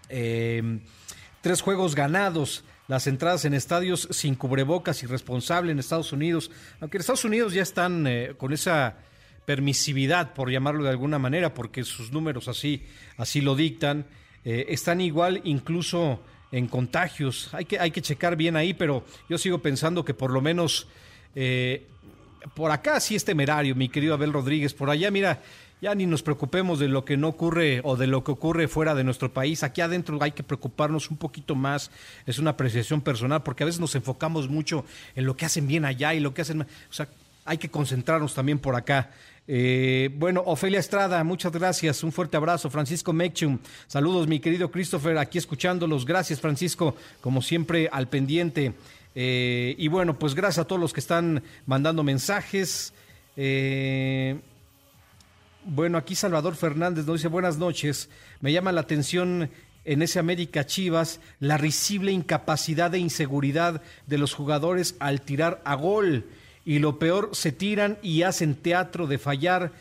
tres juegos ganados las entradas en estadios sin cubrebocas irresponsable en Estados Unidos, aunque en Estados Unidos ya están eh, con esa permisividad, por llamarlo de alguna manera, porque sus números así, así lo dictan, eh, están igual incluso en contagios. Hay que, hay que checar bien ahí, pero yo sigo pensando que por lo menos eh, por acá sí es temerario, mi querido Abel Rodríguez. Por allá, mira, ya ni nos preocupemos de lo que no ocurre o de lo que ocurre fuera de nuestro país. Aquí adentro hay que preocuparnos un poquito más. Es una apreciación personal porque a veces nos enfocamos mucho en lo que hacen bien allá y lo que hacen. O sea, hay que concentrarnos también por acá. Eh, bueno, Ofelia Estrada, muchas gracias. Un fuerte abrazo. Francisco Mechum, saludos, mi querido Christopher, aquí escuchándolos. Gracias, Francisco, como siempre, al pendiente. Eh, y bueno, pues gracias a todos los que están mandando mensajes. Eh, bueno, aquí Salvador Fernández nos dice buenas noches. Me llama la atención en ese América Chivas la risible incapacidad e inseguridad de los jugadores al tirar a gol. Y lo peor, se tiran y hacen teatro de fallar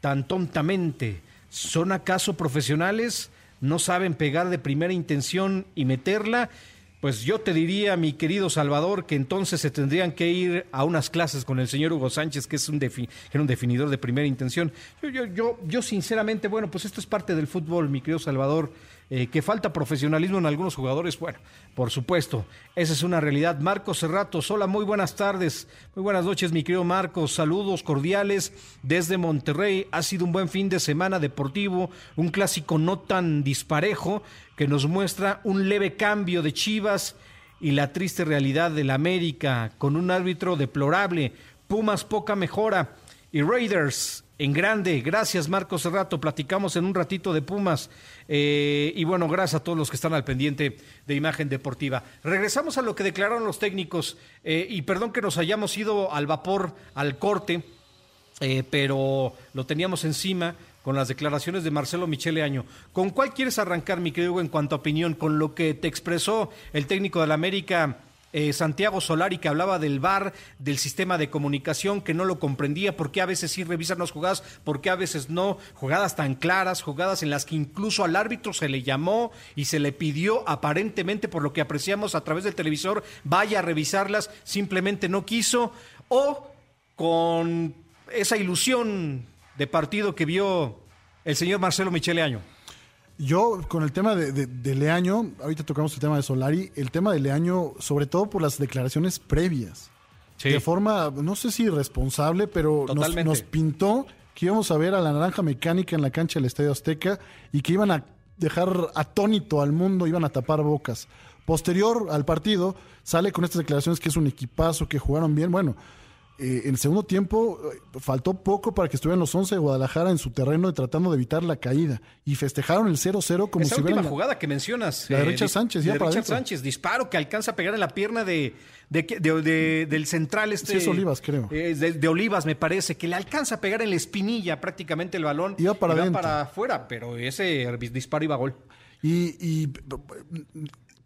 tan tontamente. ¿Son acaso profesionales? ¿No saben pegar de primera intención y meterla? Pues yo te diría, mi querido Salvador, que entonces se tendrían que ir a unas clases con el señor Hugo Sánchez, que es un, era un definidor de primera intención. Yo, yo, yo, yo, sinceramente, bueno, pues esto es parte del fútbol, mi querido Salvador. Eh, que falta profesionalismo en algunos jugadores, bueno, por supuesto, esa es una realidad. Marcos Cerratos, hola, muy buenas tardes, muy buenas noches, mi querido Marcos, saludos cordiales desde Monterrey. Ha sido un buen fin de semana deportivo, un clásico no tan disparejo que nos muestra un leve cambio de Chivas y la triste realidad del América, con un árbitro deplorable, Pumas poca mejora y Raiders en grande. Gracias, Marcos Cerrato. Platicamos en un ratito de Pumas. Eh, y bueno, gracias a todos los que están al pendiente de Imagen Deportiva. Regresamos a lo que declararon los técnicos. Eh, y perdón que nos hayamos ido al vapor, al corte, eh, pero lo teníamos encima con las declaraciones de Marcelo Michele Año. ¿Con cuál quieres arrancar, mi querido, en cuanto a opinión? ¿Con lo que te expresó el técnico de la América? Eh, Santiago Solari que hablaba del VAR, del sistema de comunicación, que no lo comprendía, por qué a veces sí revisan las jugadas, por qué a veces no, jugadas tan claras, jugadas en las que incluso al árbitro se le llamó y se le pidió aparentemente por lo que apreciamos a través del televisor, vaya a revisarlas, simplemente no quiso, o con esa ilusión de partido que vio el señor Marcelo Michele Año. Yo, con el tema de, Leaño, ahorita tocamos el tema de Solari, el tema de Leaño, sobre todo por las declaraciones previas. De forma, no sé si irresponsable, pero nos, pintó que íbamos a ver a la naranja mecánica en la cancha del Estadio Azteca y que iban a dejar atónito al mundo, iban a tapar bocas. Posterior al partido, sale con estas declaraciones que es un equipazo, que jugaron bien. Bueno, eh, en el segundo tiempo eh, faltó poco para que estuvieran los 11 de Guadalajara en su terreno tratando de evitar la caída y festejaron el 0-0 como Esa si última jugada que mencionas. La de eh, Richard Sánchez, ya Richard Sánchez, disparo que alcanza a pegar en la pierna de, del central este. Sí, es Olivas, creo. de, Olivas, me parece, que le alcanza a pegar en la espinilla prácticamente el balón. Iba para, iba para afuera, pero ese disparo iba a gol. y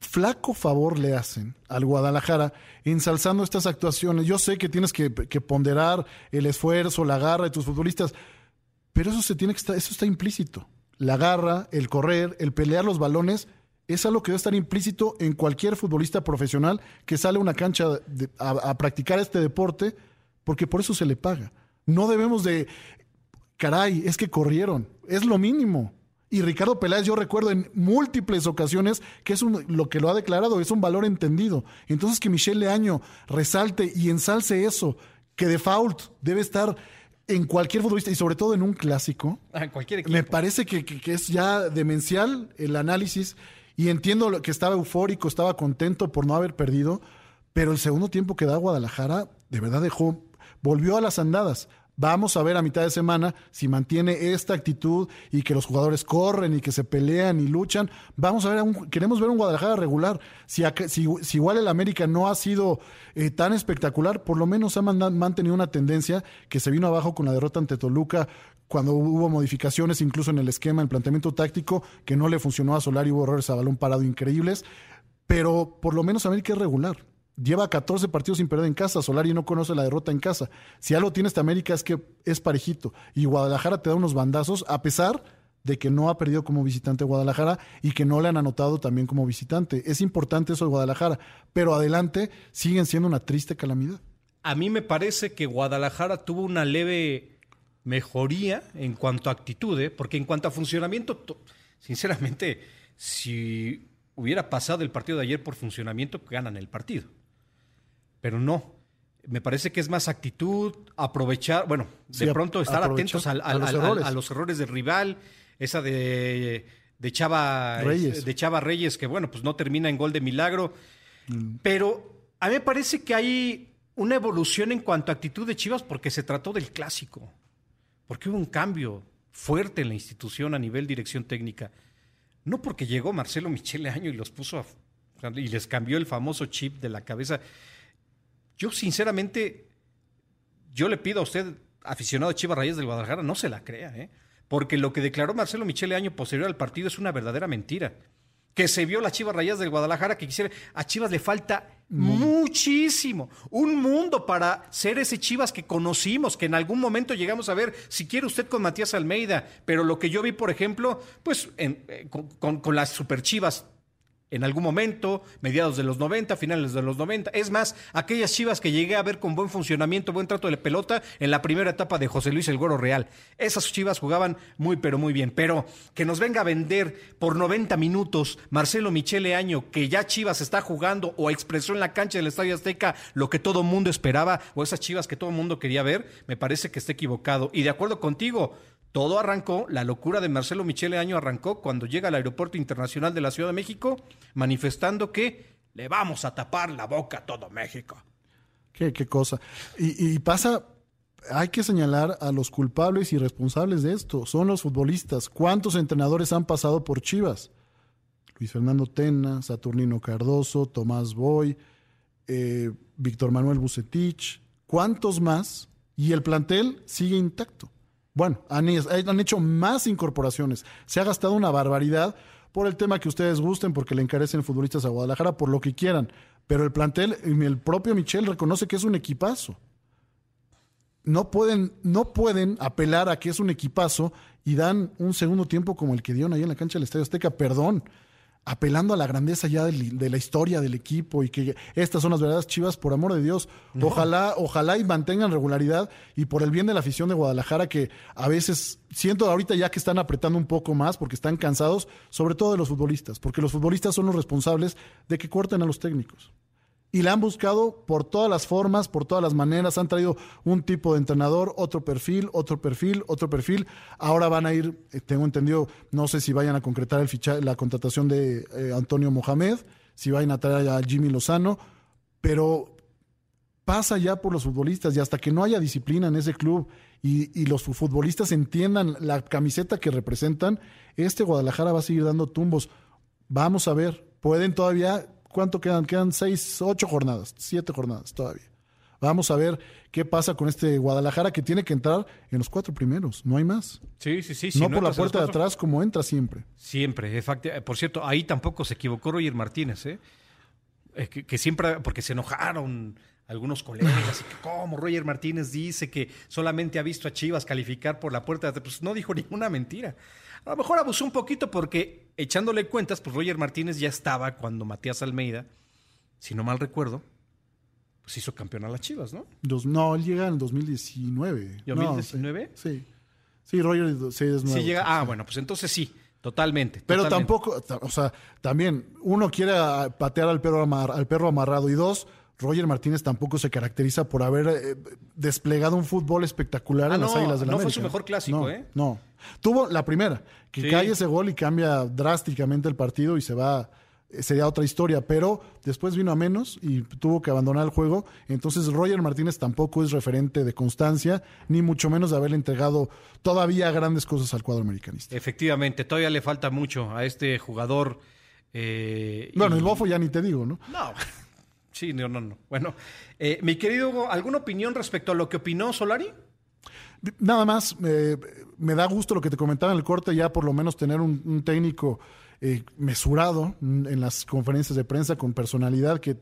flaco favor le hacen al Guadalajara ensalzando estas actuaciones. Yo sé que tienes que, ponderar el esfuerzo, la garra de tus futbolistas, pero eso se tiene que estar, eso está implícito. La garra, el correr, el pelear los balones, es algo que debe estar implícito en cualquier futbolista profesional que sale a una cancha a practicar este deporte, porque por eso se le paga. No debemos de, caray, es que corrieron, es lo mínimo. Y Ricardo Peláez, yo recuerdo en múltiples ocasiones que es un, lo que lo ha declarado, es un valor entendido. Entonces que Michelle Leaño resalte y ensalce eso, que default debe estar en cualquier futbolista y sobre todo en un clásico. Cualquier Me parece que, que, es ya demencial el análisis y entiendo que estaba eufórico, estaba contento por no haber perdido, pero el segundo tiempo que da Guadalajara de verdad dejó, volvió a las andadas. Vamos a ver a mitad de semana si mantiene esta actitud y que los jugadores corren y que se pelean y luchan. Vamos a ver, un, queremos ver un Guadalajara regular. Si, igual el América no ha sido eh, tan espectacular, por lo menos ha mantenido una tendencia que se vino abajo con la derrota ante Toluca cuando hubo modificaciones incluso en el esquema, en el planteamiento táctico, que no le funcionó a Solar y hubo errores a balón parado increíbles. Pero por lo menos América es regular lleva 14 partidos sin perder en casa. Solari no conoce la derrota en casa. Si algo tiene esta América es que es parejito. Y Guadalajara te da unos bandazos, a pesar de que no ha perdido como visitante Guadalajara y que no le han anotado también como visitante. Es importante eso de Guadalajara, pero adelante siguen siendo una triste calamidad. A mí me parece que Guadalajara tuvo una leve mejoría en cuanto a actitud, ¿eh? porque en cuanto a funcionamiento, sinceramente, si hubiera pasado el partido de ayer por funcionamiento, ganan el partido pero no. Me parece que es más actitud, aprovechar, bueno, de pronto estar atentos a, los errores del rival, esa de, de Chava Reyes. de Chava Reyes, que bueno, pues no termina en gol de milagro. Mm. Pero a mí me parece que hay una evolución en cuanto a actitud de Chivas porque se trató del clásico, porque hubo un cambio fuerte en la institución a nivel dirección técnica. No porque llegó Marcelo Michele Año y los puso a, y les cambió el famoso chip de la cabeza. Yo sinceramente, yo le pido a usted, aficionado a Chivas Reyes del Guadalajara, no se la crea, ¿eh? porque lo que declaró Marcelo Michele año posterior al partido es una verdadera mentira. que se vio las Chivas Rayas del Guadalajara, que quisiera, a Chivas le falta muchísimo, un mundo para ser ese Chivas que conocimos, que en algún momento llegamos a ver, si quiere usted con Matías Almeida, pero lo que yo vi, por ejemplo, pues eh, con, con, con las Super Chivas en algún momento, mediados de los 90, finales de los 90. Es más, aquellas chivas que llegué a ver con buen funcionamiento, buen trato de la pelota en la primera etapa de José Luis El Güero Real. Esas chivas jugaban muy, pero muy bien. Pero que nos venga a vender por 90 minutos Marcelo Michele Año, que ya Chivas está jugando o expresó en la cancha del Estadio Azteca lo que todo mundo esperaba, o esas chivas que todo mundo quería ver, me parece que está equivocado. Y de acuerdo contigo, todo arrancó, la locura de Marcelo Michele Año arrancó cuando llega al Aeropuerto Internacional de la Ciudad de México manifestando que le vamos a tapar la boca a todo México. Qué, qué cosa. Y, pasa, hay que señalar a los culpables y responsables de esto. Son los futbolistas. ¿Cuántos entrenadores han pasado por Chivas? Luis Fernando Tena, Saturnino Cardoso, Tomás Boy, eh, Víctor Manuel Bucetich. ¿Cuántos más? Y el plantel sigue intacto. Bueno, han, han, hecho más incorporaciones. Se ha gastado una barbaridad por el tema que ustedes gusten, porque le encarecen futbolistas a Guadalajara, por lo que quieran. Pero el plantel, el propio Michel reconoce que es un equipazo. No pueden, no pueden apelar a que es un equipazo y dan un segundo tiempo como el que dieron ahí en la cancha del Estadio Azteca. Perdón, apelando a la grandeza ya de, de, la historia del equipo y que estas son las verdades chivas, por amor de Dios. No. Ojalá, ojalá y mantengan regularidad y por el bien de la afición de Guadalajara, que a veces siento ahorita ya que están apretando un poco más porque están cansados, sobre todo de los futbolistas, porque los futbolistas son los responsables de que corten a los técnicos y la han buscado por todas las formas, por todas las maneras. Han traído un tipo de entrenador, otro perfil, otro perfil, otro perfil. Ahora van a ir, eh, tengo entendido, no sé si vayan a concretar el ficha, la contratación de eh, Antonio Mohamed, si vayan a traer a Jimmy Lozano, pero pasa ya por los futbolistas y hasta que no haya disciplina en ese club y, y los futbolistas entiendan la camiseta que representan, este Guadalajara va a seguir dando tumbos. Vamos a ver, pueden todavía ¿Cuánto quedan? Quedan seis, ocho jornadas, siete jornadas todavía. Vamos a ver qué pasa con este Guadalajara que tiene que entrar en los cuatro primeros, no hay más. Sí, sí, sí. No, por la puerta de atrás como entra siempre. Siempre, por cierto, ahí tampoco se equivocó Roger Martínez, ¿eh? Que, que, siempre, porque se enojaron algunos colegas, y que cómo Roger Martínez dice que solamente ha visto a Chivas calificar por la puerta de atrás, pues no dijo ninguna mentira. A lo mejor abusó un poquito porque echándole cuentas, pues Roger Martínez ya estaba cuando Matías Almeida, si no mal recuerdo, pues hizo campeón a las Chivas, ¿no? Dos, no, él llega en el 2019. ¿2019? No, sí. sí. Roger sí es nuevo. Sí llega, ah, bueno, pues entonces sí. Totalmente. Pero totalmente. tampoco, o sea, también uno quiere patear al perro, amar, al perro amarrado y dos, Roger Martínez tampoco se caracteriza por haber eh, desplegado un fútbol espectacular ah, en no, las Águilas de la No América. fue su mejor clásico, no, ¿eh? No. Tuvo la primera, que Sí. cae ese gol y cambia drásticamente el partido y se va, eh, sería otra historia, pero después vino a menos y tuvo que abandonar el juego. Entonces Roger Martínez tampoco es referente de constancia, ni mucho menos de haberle entregado todavía grandes cosas al cuadro americanista. Efectivamente, todavía le falta mucho a este jugador. eh, Bueno, y- el bofo ya ni te digo, ¿no? No. Sí, no, no, no. Bueno, eh, mi querido Hugo, ¿alguna opinión respecto a lo que opinó Solari? Nada más, me da gusto lo que te comentaba en el corte, ya por lo menos tener un, técnico eh, mesurado en las conferencias de prensa con personalidad que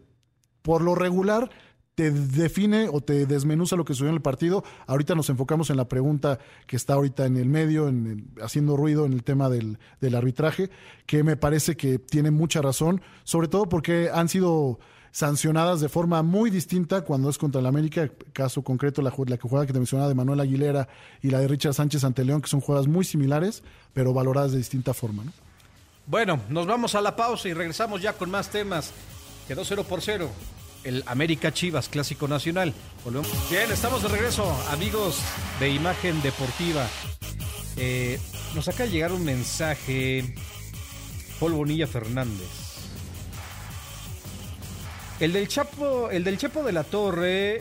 por lo regular te define o te desmenuza lo que sucedió en el partido. Ahorita nos enfocamos en la pregunta que está ahorita en el medio, haciendo ruido en el tema del arbitraje, que me parece que tiene mucha razón, sobre todo porque han sido sancionadas de forma muy distinta cuando es contra el América, caso concreto la, jugada que te mencionaba de Manuel Aguilera y la de Richard Sánchez ante León, que son jugadas muy similares, pero valoradas de distinta forma. ¿no? Bueno, nos vamos a la pausa y regresamos ya con más temas. Quedó 0 por 0. El América Chivas, clásico nacional. Bien, estamos de regreso, amigos de Imagen Deportiva. Eh, nos acaba de llegar un mensaje. Paul Bonilla Fernández. El del Chapo, el del Chepo de la Torre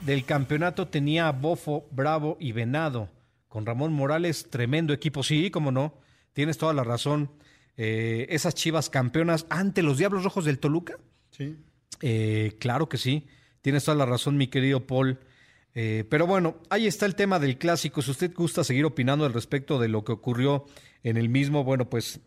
del campeonato tenía a Bofo, Bravo y Venado. Con Ramón Morales, tremendo equipo. Sí, como no. Tienes toda la razón. Eh, esas chivas campeonas ante los Diablos Rojos del Toluca. Sí. Eh, claro que sí. Tienes toda la razón, mi querido Paul. Eh, pero bueno, ahí está el tema del clásico. Si usted gusta seguir opinando al respecto de lo que ocurrió en el mismo, bueno, pues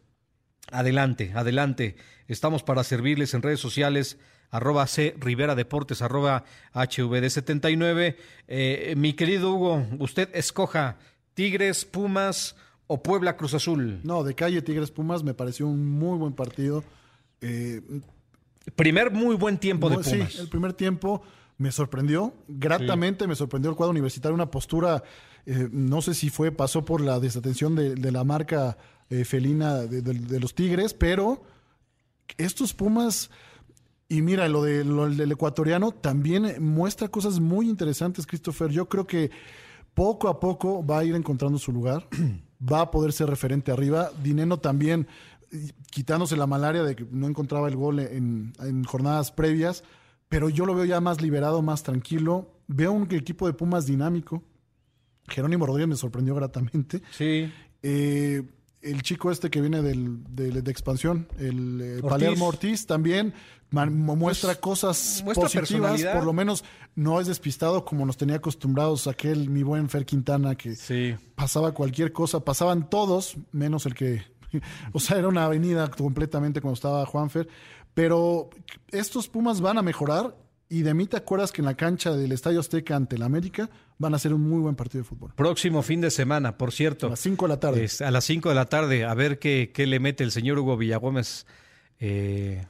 Adelante, adelante. Estamos para servirles en redes sociales arroba C Rivera Deportes, arroba HVD79. Eh, mi querido Hugo, usted escoja Tigres, Pumas o Puebla Cruz Azul. No, de calle Tigres Pumas me pareció un muy buen partido. Eh, primer muy buen tiempo de Pumas. Sí, el primer tiempo me sorprendió, gratamente me sorprendió el cuadro universitario, una postura, eh, no sé si fue, pasó por la desatención de, la marca felina de, los Tigres, pero estos Pumas, y mira, lo, de, lo del ecuatoriano también muestra cosas muy interesantes, Christopher. Yo creo que poco a poco va a ir encontrando su lugar, va a poder ser referente arriba. Dineno también, quitándose la malaria de que no encontraba el gol en, en jornadas previas pero yo lo veo ya más liberado, más tranquilo. Veo un equipo de Pumas dinámico. Jerónimo Rodríguez me sorprendió gratamente. Sí. Eh, el chico este que viene del, de expansión, el eh, Palermo Ortiz, también muestra pues, cosas positivas. Por lo menos no es despistado como nos tenía acostumbrados aquel mi buen Fer Quintana que pasaba cualquier cosa. Pasaban todos, menos el que. O sea, era una avenida completamente cuando estaba Juanfer. Pero estos Pumas van a mejorar y de mí te acuerdas que en la cancha del Estadio Azteca ante el América van a ser un muy buen partido de fútbol. Próximo fin de semana, por cierto. A las 5 de la tarde. a las 5 de la tarde, a ver qué, qué, le mete el señor Hugo Villagómez. Eh,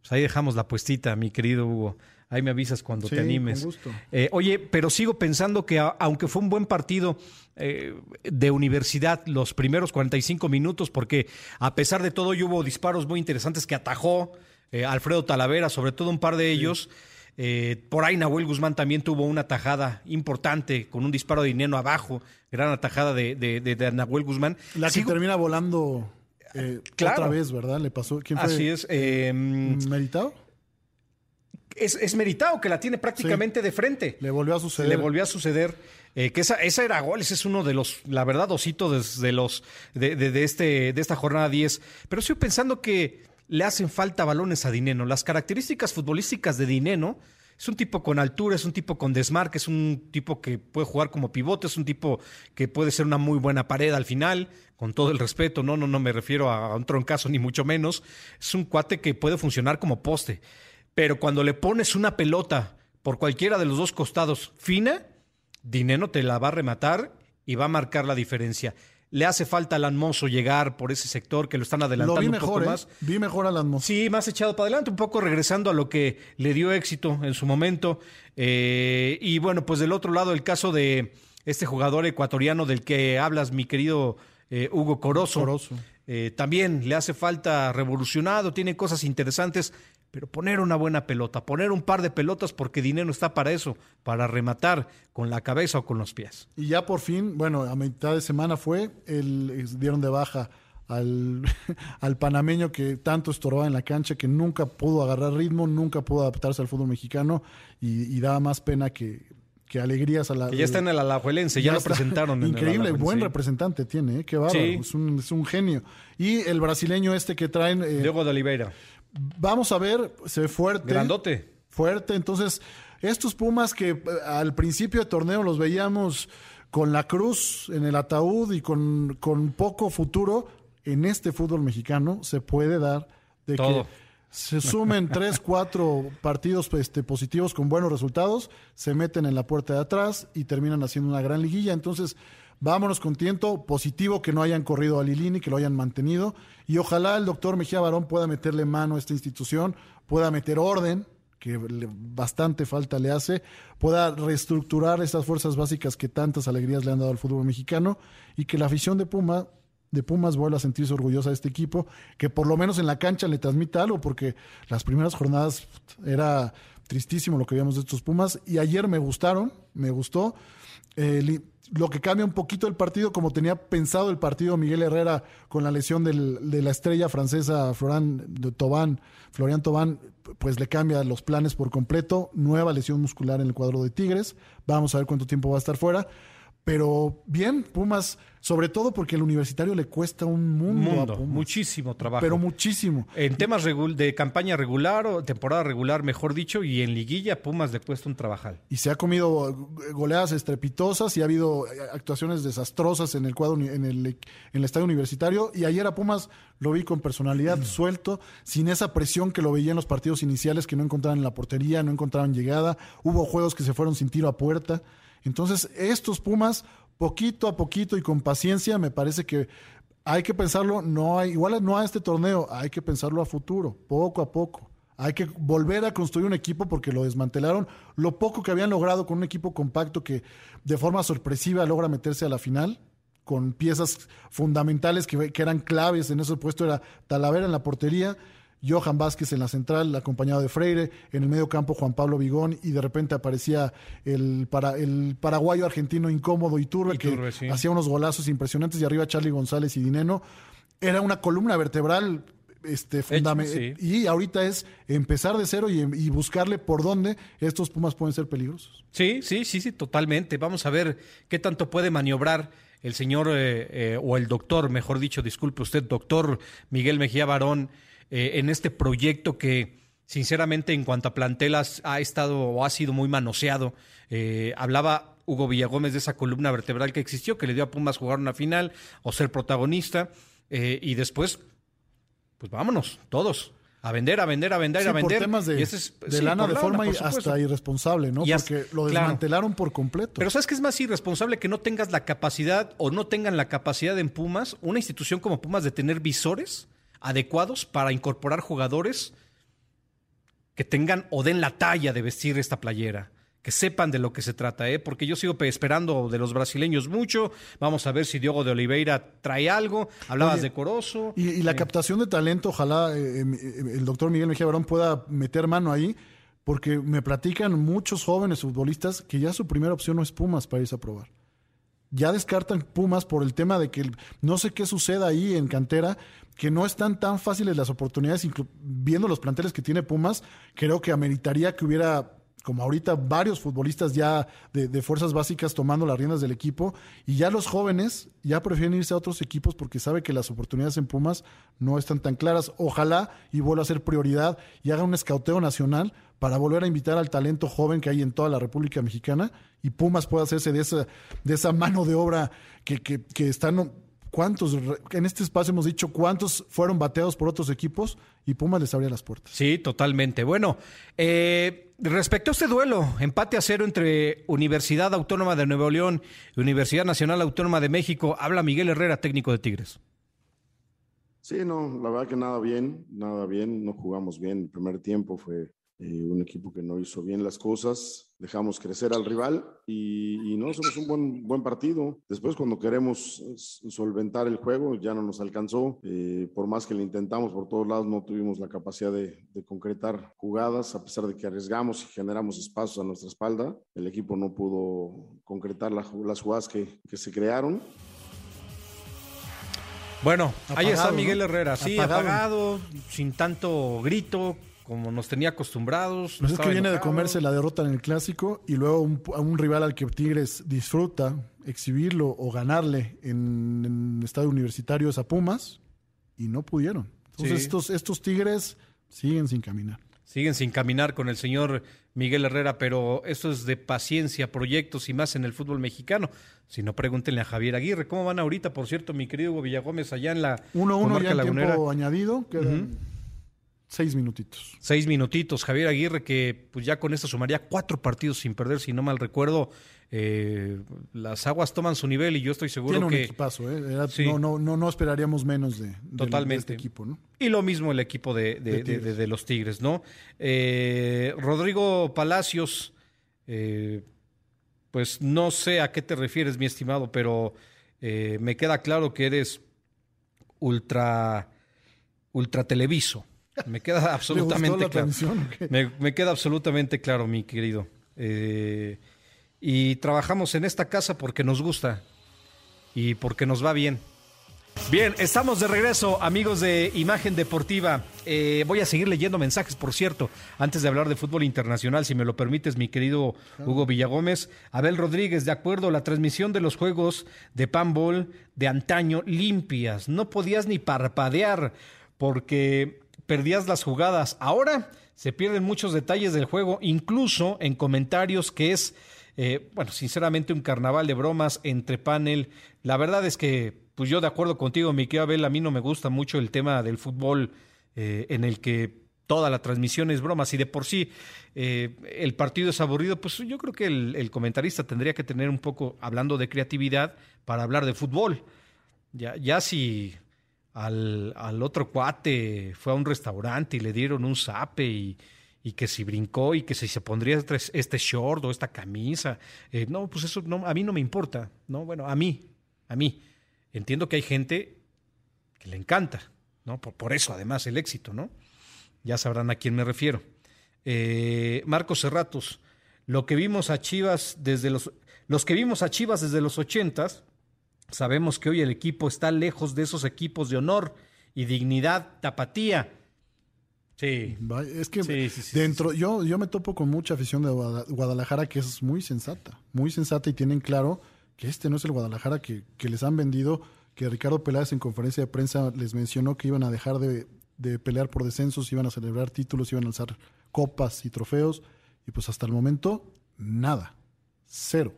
pues ahí dejamos la puestita, mi querido Hugo. Ahí me avisas cuando te animes. Con gusto. Eh, oye, pero sigo pensando que aunque fue un buen partido eh, de universidad los primeros 45 minutos, porque a pesar de todo hubo disparos muy interesantes que atajó eh, Alfredo Talavera, sobre todo un par de ellos. Eh, por ahí Nahuel Guzmán también tuvo una tajada importante con un disparo de dinero abajo, gran atajada de, de, Nahuel Guzmán. La que termina volando eh, otra vez, ¿verdad? Le pasó. ¿Quién fue? Así es. ¿Meritado? Es, es meritado, que la tiene prácticamente de frente. Le volvió a suceder. Le volvió a suceder. que esa, esa era gol, ese es uno de los, la verdad, osito de, los, de, de, este, de esta jornada 10. Pero estoy pensando que le hacen falta balones a Dineno. Las características futbolísticas de Dineno es un tipo con altura, es un tipo con desmarque, es un tipo que puede jugar como pivote, es un tipo que puede ser una muy buena pared al final, con todo el respeto, no, no, no me refiero a un troncazo ni mucho menos. Es un cuate que puede funcionar como poste. Pero cuando le pones una pelota por cualquiera de los dos costados fina, Dineno te la va a rematar y va a marcar la diferencia. Le hace falta a Alan Mozo llegar por ese sector que lo están adelantando un poco ¿eh? más. Vi mejor a Alan Mozo. Sí, más echado para adelante, un poco regresando a lo que le dio éxito en su momento. Eh, y bueno, pues del otro lado, el caso de este jugador ecuatoriano del que hablas, mi querido eh, Hugo Corozo. Corozo. también le hace falta revolucionado, tiene cosas interesantes pero poner una buena pelota, poner un par de pelotas porque dinero está para eso, para rematar con la cabeza o con los pies. Y ya por fin, bueno, a mitad de semana fue, el, dieron de baja al, al panameño que tanto estorbaba en la cancha, que nunca pudo agarrar ritmo, nunca pudo adaptarse al fútbol mexicano y, daba más pena que, que alegrías a la. Que ya está en el Alajuelense, ya, lo presentaron. Increíble, buen representante tiene, ¿eh? qué bárbaro, es, un, es, un, genio. Y el brasileño este que traen. Eh, Diego de Oliveira. Vamos a ver, se ve fuerte. Grandote. Fuerte. Entonces, estos Pumas que eh, al principio de torneo los veíamos con la cruz en el ataúd y con, con poco futuro, en este fútbol mexicano se puede dar de que se sumen tres, cuatro partidos este, positivos con buenos resultados, se meten en la puerta de atrás y terminan haciendo una gran liguilla. Entonces, Vámonos con tiento positivo que no hayan corrido a Lilini, que lo hayan mantenido. Y ojalá el doctor Mejía Barón pueda meterle mano a esta institución, pueda meter orden, que bastante falta le hace, pueda reestructurar estas fuerzas básicas que tantas alegrías le han dado al fútbol mexicano y que la afición de Puma de Pumas vuelva a sentirse orgullosa de este equipo, que por lo menos en la cancha le transmita algo, porque las primeras jornadas era tristísimo lo que vimos de estos Pumas, y ayer me gustaron, me gustó. Eh, lo que cambia un poquito el partido, como tenía pensado el partido Miguel Herrera con la lesión de la estrella francesa Florian Tobán, Florian Tobán, pues le cambia los planes por completo. Nueva lesión muscular en el cuadro de Tigres. Vamos a ver cuánto tiempo va a estar fuera. Pero bien, Pumas, sobre todo porque el universitario le cuesta un mundo, Mundo, a Pumas. muchísimo trabajo. Pero muchísimo. En temas de campaña regular o temporada regular, mejor dicho, y en liguilla, Pumas le cuesta un trabajal. y se ha comido goleadas estrepitosas y ha habido eh, actuaciones desastrosas en el cuadro en el, en el estadio universitario y ayer a Pumas lo vi con personalidad suelto sin esa presión que lo veía en los partidos iniciales que no encontraban en la portería no encontraban llegada hubo juegos que se fueron sin tiro a puerta entonces estos Pumas poquito a poquito y con paciencia me parece que hay que pensarlo no hay igual no a este torneo hay que pensarlo a futuro poco a poco hay que volver a construir un equipo porque lo desmantelaron. Lo poco que habían logrado con un equipo compacto que de forma sorpresiva logra meterse a la final, con piezas fundamentales que, que eran claves en ese puesto, era Talavera en la portería, Johan Vázquez en la central, acompañado de Freire, en el medio campo Juan Pablo Vigón, y de repente aparecía el, para, el paraguayo argentino incómodo Iturbe, Iturbe, que sí. hacía unos golazos impresionantes, y arriba Charlie González y Dineno. Era una columna vertebral este, sí. y ahorita es empezar de cero y, y buscarle por dónde estos Pumas pueden ser peligrosos. Sí, sí, sí, sí, totalmente. Vamos a ver qué tanto puede maniobrar el señor eh, eh, o el doctor, mejor dicho, disculpe usted, doctor Miguel Mejía Barón, eh, en este proyecto que, sinceramente, en cuanto a plantelas, ha estado o ha sido muy manoseado. Eh, hablaba Hugo Villagómez de esa columna vertebral que existió, que le dio a Pumas jugar una final o ser protagonista, eh, y después, pues vámonos, todos. A vender, a vender, a vender, Sí, a por vender. temas de, Y ese es- de sí, lana por de lana, forma por hasta irresponsable, ¿no? Y hasta- Porque lo claro. desmantelaron por completo. Pero ¿sabes qué es más irresponsable que no tengas la capacidad o no tengan la capacidad en Pumas, una institución como Pumas, de tener visores adecuados para incorporar jugadores que tengan o den la talla de vestir esta playera? Que sepan de lo que se trata, ¿eh? porque yo sigo pe- esperando de los brasileños mucho. Vamos a ver si Diogo de Oliveira trae algo. Hablabas Oye, de Corozo. Y, y la captación de talento, ojalá eh, eh, el doctor Miguel Mejía Barón pueda meter mano ahí, porque me platican muchos jóvenes futbolistas que ya su primera opción no es Pumas para irse a probar. Ya descartan Pumas por el tema de que no sé qué suceda ahí en cantera, que no están tan fáciles las oportunidades, viendo los planteles que tiene Pumas, creo que ameritaría que hubiera como ahorita varios futbolistas ya de, de fuerzas básicas tomando las riendas del equipo y ya los jóvenes ya prefieren irse a otros equipos porque sabe que las oportunidades en Pumas no están tan claras. Ojalá y vuelva a ser prioridad y haga un escauteo nacional para volver a invitar al talento joven que hay en toda la República Mexicana y Pumas pueda hacerse de esa, de esa mano de obra que, que, que están... ¿Cuántos? En este espacio hemos dicho cuántos fueron bateados por otros equipos y Pumas les abría las puertas. Sí, totalmente. Bueno, eh, respecto a este duelo, empate a cero entre Universidad Autónoma de Nuevo León y Universidad Nacional Autónoma de México, habla Miguel Herrera, técnico de Tigres. Sí, no, la verdad que nada bien, nada bien, no jugamos bien. El primer tiempo fue eh, un equipo que no hizo bien las cosas, dejamos crecer al rival y, y no hicimos un buen, buen partido. Después cuando queremos solventar el juego ya no nos alcanzó, Eh, por más que lo intentamos por todos lados no tuvimos la capacidad de, de concretar jugadas, a pesar de que arriesgamos y generamos espacios a nuestra espalda, el equipo no pudo concretar la- las jugadas que, que se crearon. Bueno, ahí está ¿no? Miguel Herrera, sí, Apagado. apagado, sin tanto grito como nos tenía acostumbrados. Pues es que viene de comerse la derrota en el clásico y luego un- a un rival al que Tigres disfruta exhibirlo o ganarle en, en estadio universitario es a Pumas y no pudieron. Entonces Sí. estos, estos Tigres siguen sin caminar. Siguen sin caminar con el señor Miguel Herrera, pero esto es de paciencia, proyectos y más en el fútbol mexicano. Si no, pregúntenle a Javier Aguirre. ¿Cómo van ahorita, por cierto, mi querido Hugo Villagómez, allá en la 1-1 comarca ya en tiempo añadido, seis minutitos. Seis minutitos. Javier Aguirre, que pues ya con esto sumaría cuatro partidos sin perder, si no mal recuerdo. Eh, las aguas toman su nivel y yo estoy seguro Tiene un que... equipazo, ¿eh? Era- Sí. no, no, no, no esperaríamos menos de, de Totalmente. este equipo, ¿no? Y lo mismo el equipo de, de- los Tigres, ¿no? Eh, Rodrigo Palacios, eh, pues no sé a qué te refieres, mi estimado, pero me queda claro que eres ultra, ultra televiso. Me queda ¿Le gustó absolutamente la claro. me queda absolutamente claro, mi querido. Eh, y trabajamos en esta casa porque nos gusta y porque nos va bien. Bien, estamos de regreso, amigos de Imagen Deportiva. Eh, voy a seguir leyendo mensajes, por cierto, antes de hablar de fútbol internacional, si me lo permites, mi querido Hugo Villagómez. Abel Rodríguez, de acuerdo, la transmisión de los juegos de panball de antaño limpias. No podías ni parpadear porque perdías las jugadas. Ahora se pierden muchos detalles del juego, incluso en comentarios que es, eh, bueno, sinceramente un carnaval de bromas entre panel. La verdad es que pues yo de acuerdo contigo, mi Abel, a mí no me gusta mucho el tema del fútbol eh, en el que toda la transmisión es broma. Si de por sí eh, el partido es aburrido, pues yo creo que el, comentarista tendría que tener un poco, hablando de creatividad, para hablar de fútbol. Ya, ya si al, al otro cuate fue a un restaurante y le dieron un zape y, y que si brincó y que si se pondría este, este short o esta camisa, eh, no, pues eso no, a mí no me importa, ¿no? Bueno, a mí, a mí. Entiendo que hay gente que le encanta, ¿no? Por, eso, además, el éxito, ¿no? Ya sabrán a quién me refiero. Eh, Marcos Serratos, lo que vimos a Chivas desde los, los que vimos a Chivas desde los ochentas, sabemos que hoy el equipo está lejos de esos equipos de honor y dignidad tapatía. Sí. Es que dentro, yo, yo me topo con mucha afición de Guadalajara que es muy sensata, muy sensata y tienen claro que este no es el Guadalajara que, les han vendido, que Ricardo Peláez en conferencia de prensa les mencionó que iban a dejar de, pelear por descensos, iban a celebrar títulos, iban a alzar copas y trofeos, y pues hasta el momento, nada, cero.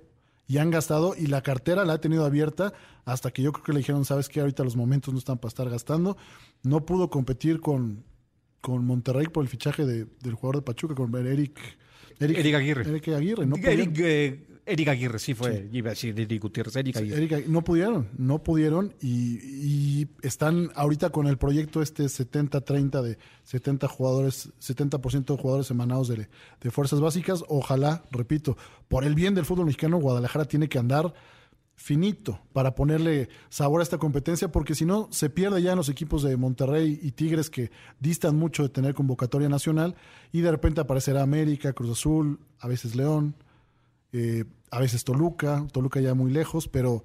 Y han gastado, y la cartera la ha tenido abierta hasta que yo creo que le dijeron, sabes que ahorita los momentos no están para estar gastando. No pudo competir con, con Monterrey por el fichaje de, del jugador de Pachuca, con Eric, Eric, Aguirre. Eric Aguirre, no Eric, eh, Eric Aguirre, sí fue, iba a decir Eric Gutiérrez, Eric Aguirre. no pudieron, no pudieron y, están ahorita con el proyecto este 70-30 de 70 jugadores, 70% de jugadores emanados de, de fuerzas básicas. Ojalá, repito, por el bien del fútbol mexicano, Guadalajara tiene que andar finito para ponerle sabor a esta competencia, porque si no, se pierde ya en los equipos de Monterrey y Tigres que distan mucho de tener convocatoria nacional y de repente aparecerá América, Cruz Azul, a veces León, eh, a veces Toluca, Toluca ya muy lejos, pero,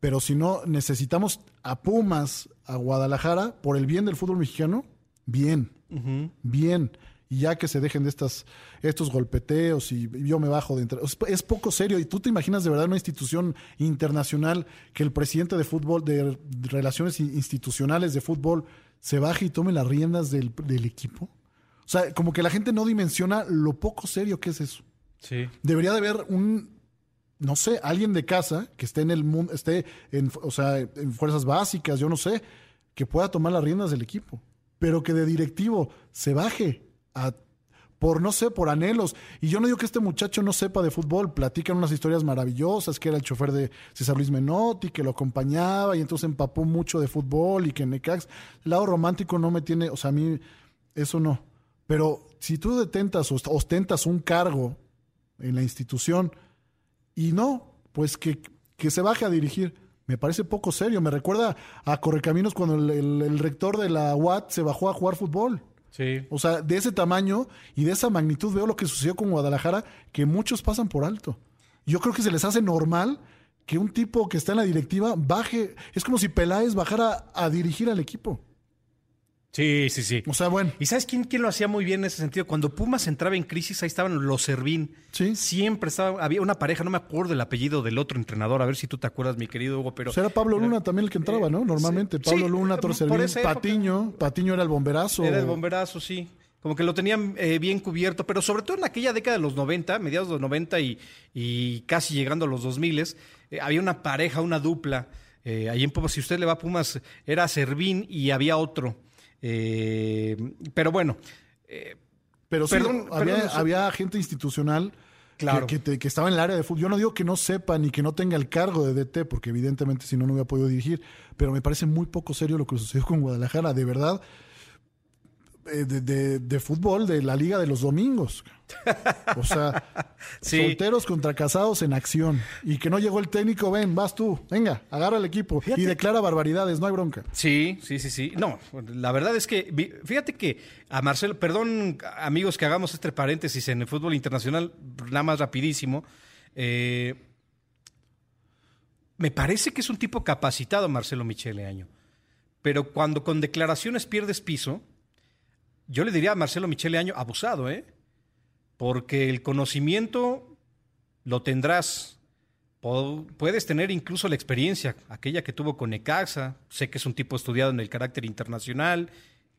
pero si no, necesitamos a Pumas, a Guadalajara, por el bien del fútbol mexicano, bien, bien. Y ya que se dejen de estas, estos golpeteos y yo me bajo de entre... Es, poco serio. Y tú te imaginas de verdad una institución internacional que el presidente de fútbol, de relaciones institucionales de fútbol, se baje y tome las riendas del, del equipo. O sea, como que la gente no dimensiona lo poco serio que es eso. Debería de haber un, no sé, alguien de casa que esté en el mundo, esté en, o sea, en fuerzas básicas, yo no sé, que pueda tomar las riendas del equipo, pero que de directivo se baje por no sé, por anhelos. Y yo no digo que este muchacho no sepa de fútbol, platican unas historias maravillosas, que era el chofer de César Luis Menotti, que lo acompañaba y entonces empapó mucho de fútbol y que Necax, el lado romántico no me tiene, o sea, a mí eso no. Pero si tú detentas o ostentas un cargo en la institución y no, pues que, que se baje a dirigir. Me parece poco serio. Me recuerda a Correcaminos cuando el, rector de la UAT se bajó a jugar fútbol. Sí. O sea, de ese tamaño y de esa magnitud veo lo que sucedió con Guadalajara, que muchos pasan por alto. Yo creo que se les hace normal que un tipo que está en la directiva baje. Es como si Peláez bajara a dirigir al equipo. Sí, sí, sí. O sea, bueno. ¿Y sabes quién, quién lo hacía muy bien en ese sentido? Cuando Pumas entraba en crisis, ahí estaban los Servín. Sí. Siempre estaba, había una pareja, no me acuerdo el apellido del otro entrenador, a ver si tú te acuerdas, mi querido Hugo, pero... Pues era Pablo Luna también el que entraba, ¿no? Normalmente. Pablo Luna, Toro Servín, Patiño. Patiño era el bomberazo. Era el bomberazo, sí. Como que lo tenían eh, bien cubierto, pero sobre todo en aquella década de los 90, mediados de los 90 y, y casi llegando a los 2000, eh, había una pareja, una dupla. Eh, ahí en Pumas, si usted le va a Pumas, era Servín y había otro. Eh, pero bueno. Eh, pero sí, había, gente institucional claro. que, estaba en el área de fútbol. Yo no digo que no sepa ni que no tenga el cargo de DT, porque evidentemente si no, no hubiera podido dirigir, pero me parece muy poco serio lo que sucedió con Guadalajara. De verdad, eh, de, de, fútbol de la Liga de los Domingos. O sea, solteros contra casados en acción. Y que no llegó el técnico, ven, vas tú, venga, agarra el equipo y declara barbaridades, no hay bronca. Sí, sí, sí, sí. No, la verdad es que, fíjate que a Marcelo, perdón amigos que hagamos este paréntesis en el fútbol internacional, nada más rapidísimo. Eh, me parece que es un tipo capacitado Marcelo Michele Año. pero cuando con declaraciones pierdes piso, yo le diría a Marcelo Michele Año, abusado, ¿eh? Porque el conocimiento lo tendrás. Puedes tener incluso la experiencia, aquella que tuvo con Necaxa. Sé que es un tipo estudiado en el carácter internacional,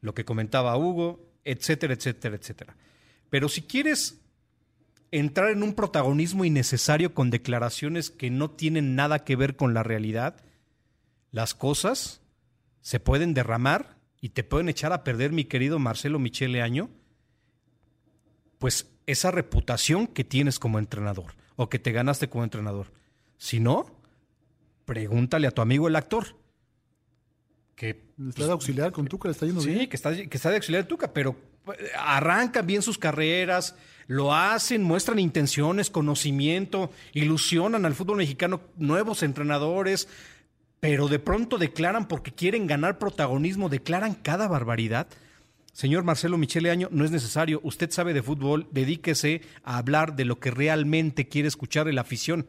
lo que comentaba Hugo, etcétera, etcétera, etcétera. Pero si quieres entrar en un protagonismo innecesario con declaraciones que no tienen nada que ver con la realidad, las cosas se pueden derramar y te pueden echar a perder, mi querido Marcelo Michele Año, pues esa reputación que tienes como entrenador o que te ganaste como entrenador. Si no, pregúntale a tu amigo el actor. Que, está de auxiliar con Tuca, le está yendo bien. Sí, que está, que está de auxiliar Tuca, pero eh, arrancan bien sus carreras, lo hacen, muestran intenciones, conocimiento, ilusionan al fútbol mexicano nuevos entrenadores, pero de pronto declaran porque quieren ganar protagonismo, declaran cada barbaridad. Señor Marcelo Michele Año, no es necesario. Usted sabe de fútbol, dedíquese a hablar de lo que realmente quiere escuchar la afición.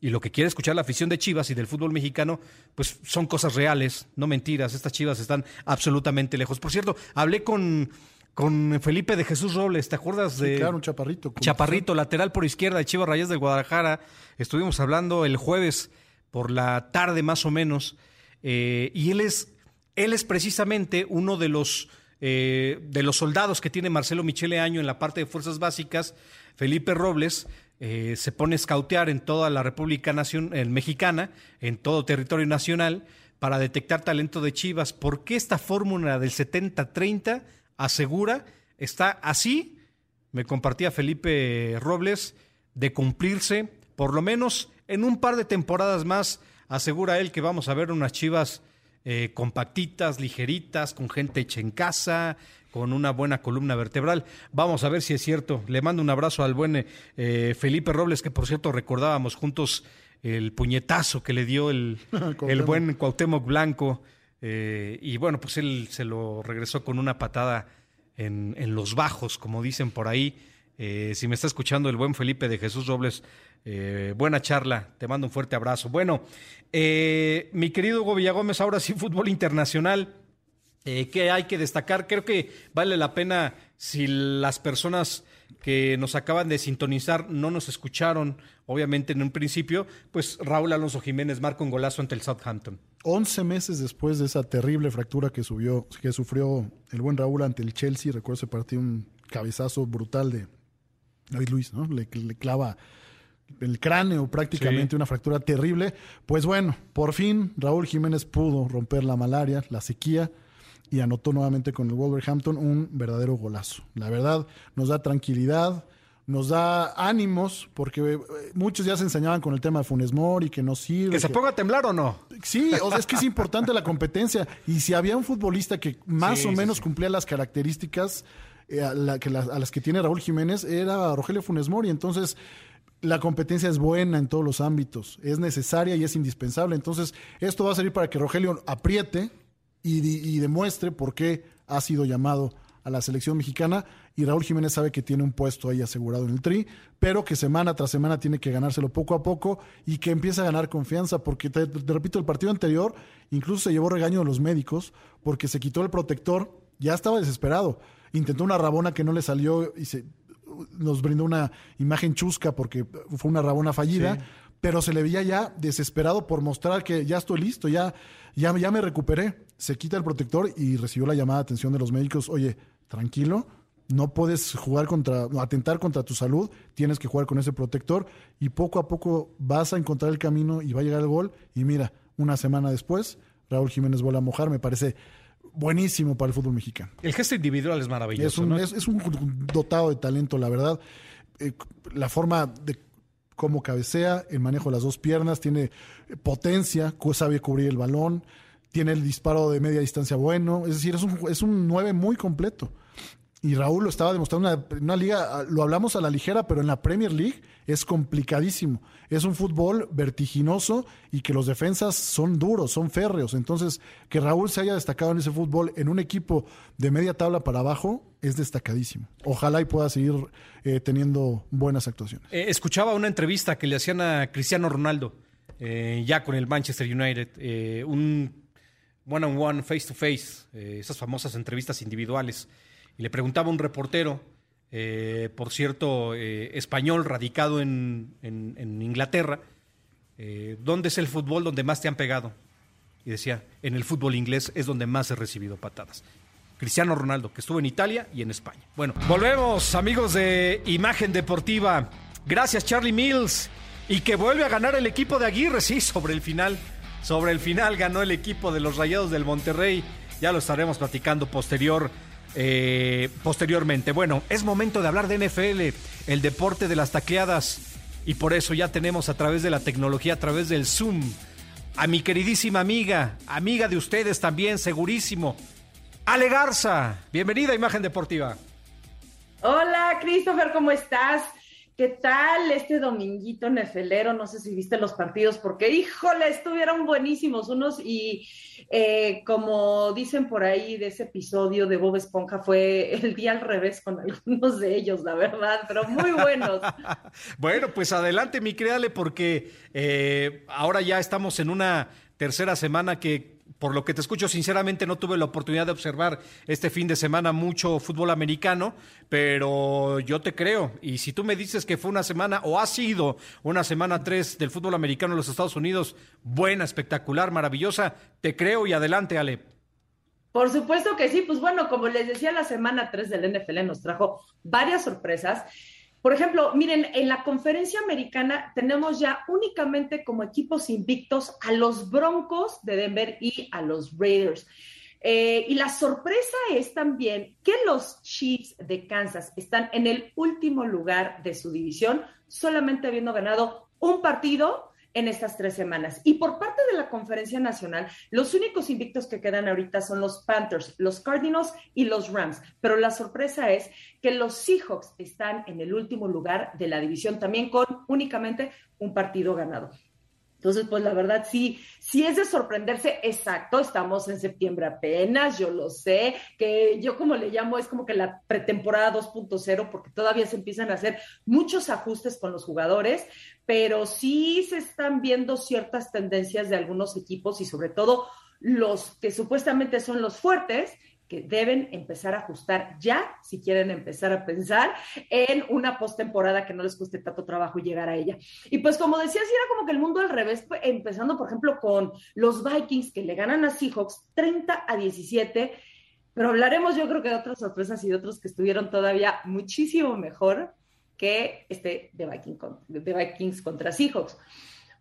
Y lo que quiere escuchar la afición de Chivas y del fútbol mexicano, pues son cosas reales, no mentiras. Estas Chivas están absolutamente lejos. Por cierto, hablé con, con Felipe de Jesús Robles, ¿te acuerdas de? claro, un chaparrito. Chaparrito, lateral por izquierda de Chivas Rayas de Guadalajara. Estuvimos hablando el jueves por la tarde más o menos, eh, y él es, él es precisamente uno de los, eh, de los soldados que tiene Marcelo Michele Año en la parte de Fuerzas Básicas, Felipe Robles, eh, se pone a escautear en toda la República Mexicana, en todo territorio nacional, para detectar talento de Chivas. ¿Por qué esta fórmula del 70-30 asegura, está así, me compartía Felipe Robles, de cumplirse por lo menos en un par de temporadas más, asegura él que vamos a ver unas chivas eh, compactitas, ligeritas, con gente hecha en casa, con una buena columna vertebral. Vamos a ver si es cierto. Le mando un abrazo al buen eh, Felipe Robles, que por cierto recordábamos juntos el puñetazo que le dio el, el buen Cuauhtémoc Blanco. Eh, y bueno, pues él se lo regresó con una patada en, en los bajos, como dicen por ahí. si me está escuchando el buen Felipe de Jesús Robles, eh, buena charla, te mando un fuerte abrazo. Bueno, eh, mi querido Hugo Villagómez, ahora sí, fútbol internacional. Eh, ¿Qué hay que destacar? Creo que vale la pena si las personas que nos acaban de sintonizar no nos escucharon, obviamente en un principio, pues Raúl Alonso Jiménez marca un golazo ante el Southampton. Once meses después de esa terrible fractura que, subió, que sufrió el buen Raúl ante el Chelsea, recuerdo ese partido, un cabezazo brutal de David Luis, ¿no? le clava el cráneo prácticamente, una fractura terrible. Pues bueno, por fin Raúl Jiménez pudo romper la malaria, la sequía y anotó nuevamente con el Wolverhampton un verdadero golazo. La verdad nos da tranquilidad, nos da ánimos, porque eh, muchos ya se enseñaban con el tema de Funes Mori, que no sirve. ¿Que se ponga a temblar o no? Sí, o sea, es que es importante la competencia. Y si había un futbolista que más o menos cumplía las características eh, que a, las que tiene Raúl Jiménez, era Rogelio Funes Mori. Entonces, la competencia es buena en todos los ámbitos, es necesaria y es indispensable. Entonces, esto va a servir para que Rogelio apriete y, demuestre por qué ha sido llamado a la selección mexicana y Raúl Jiménez sabe que tiene un puesto ahí asegurado en el tri, pero que semana tras semana tiene que ganárselo poco a poco y que empiece a ganar confianza, porque te, repito, el partido anterior incluso se llevó regaño de los médicos porque se quitó el protector, ya estaba desesperado, intentó una rabona que no le salió y se nos brindó una imagen chusca porque fue una rabona fallida, pero se le veía ya desesperado por mostrar que ya estoy listo, ya, ya, ya me recuperé. Se quita el protector y recibió la llamada de atención de los médicos, oye, tranquilo, no puedes jugar contra, atentar contra tu salud, tienes que jugar con ese protector y poco a poco vas a encontrar el camino y va a llegar el gol. Y mira, una semana después, Raúl Jiménez vuelve a mojar, me parece buenísimo para el fútbol mexicano. El gesto individual es maravilloso. Es un, es, un dotado de talento, la verdad. Eh, la forma de cómo cabecea, el manejo de las dos piernas, tiene potencia, sabe cubrir el balón, tiene el disparo de media distancia bueno. Es decir, es un, es un 9 muy completo y Raúl lo estaba demostrando una, liga, lo hablamos a la ligera, pero en la Premier League es complicadísimo. Es un fútbol vertiginoso y que los defensas son duros, son férreos. Entonces, que Raúl se haya destacado en ese fútbol en un equipo de media tabla para abajo es destacadísimo. Ojalá y pueda seguir eh, teniendo buenas actuaciones. Eh, escuchaba una entrevista que le hacían a Cristiano Ronaldo, eh, ya con el Manchester United, un one on one, face to face, eh, esas famosas entrevistas individuales. Y le preguntaba a un reportero, eh, por cierto, eh, español, radicado en, Inglaterra, eh, ¿dónde es el fútbol donde más te han pegado? Y decía, en el fútbol inglés es donde más he recibido patadas. Cristiano Ronaldo, que estuvo en Italia y en España. Bueno, volvemos, amigos de Imagen Deportiva. Gracias, Charlie Mills. Y que vuelve a ganar el equipo de Aguirre, sí, sobre el final. Sobre el final ganó el equipo de los Rayados del Monterrey. Ya lo estaremos platicando posterior, eh, posteriormente. Bueno, es momento de hablar de NFL, el deporte de las tacleadas. Y por eso ya tenemos a través de la tecnología, a través del Zoom, a mi queridísima amiga, amiga de ustedes también, segurísimo, Ale Garza. Bienvenida a Imagen Deportiva. Hola, Christopher, ¿cómo estás? ¿Qué tal este dominguito nefelero? No sé si viste los partidos, porque híjole, estuvieron buenísimos unos y eh, como dicen por ahí de ese episodio de Bob Esponja, fue el día al revés con algunos de ellos, la verdad, pero muy buenos. Bueno, pues adelante, mi créale, porque eh, ahora ya estamos en una tercera semana que, por lo que te escucho, sinceramente no tuve la oportunidad de observar este fin de semana mucho fútbol americano, pero yo te creo. Y si tú me dices que fue una semana o ha sido una semana tres del fútbol americano en los Estados Unidos, buena, espectacular, maravillosa, te creo y adelante, Ale. Por supuesto que sí, pues bueno, como les decía, la semana 3 del NFL nos trajo varias sorpresas. Por ejemplo, miren, en la conferencia americana tenemos ya únicamente como equipos invictos a los Broncos de Denver y a los Raiders. Eh, y la sorpresa es también que los Chiefs de Kansas están en el último lugar de su división, solamente habiendo ganado un partido en estas tres semanas. Y por parte de la conferencia nacional, los únicos invictos que quedan ahorita son los Panthers, los Cardinals y los Rams. Pero la sorpresa es que los Seahawks están en el último lugar de la división, también con únicamente un partido ganado. Entonces, pues la verdad sí, sí es de sorprenderse, exacto, estamos en septiembre apenas, yo lo sé, que yo como le llamo es como que la pretemporada 2.0, porque todavía se empiezan a hacer muchos ajustes con los jugadores, pero sí se están viendo ciertas tendencias de algunos equipos y sobre todo los que supuestamente son los fuertes, que deben empezar a ajustar ya si quieren empezar a pensar en una postemporada que no les cueste tanto trabajo llegar a ella. Y pues como decía, sí era como que el mundo al revés, pues, empezando por ejemplo con los Vikings que le ganan a Seahawks 30 a 17, pero hablaremos yo creo que de otras sorpresas y de otros que estuvieron todavía muchísimo mejor que este de, Viking, de Vikings contra Seahawks.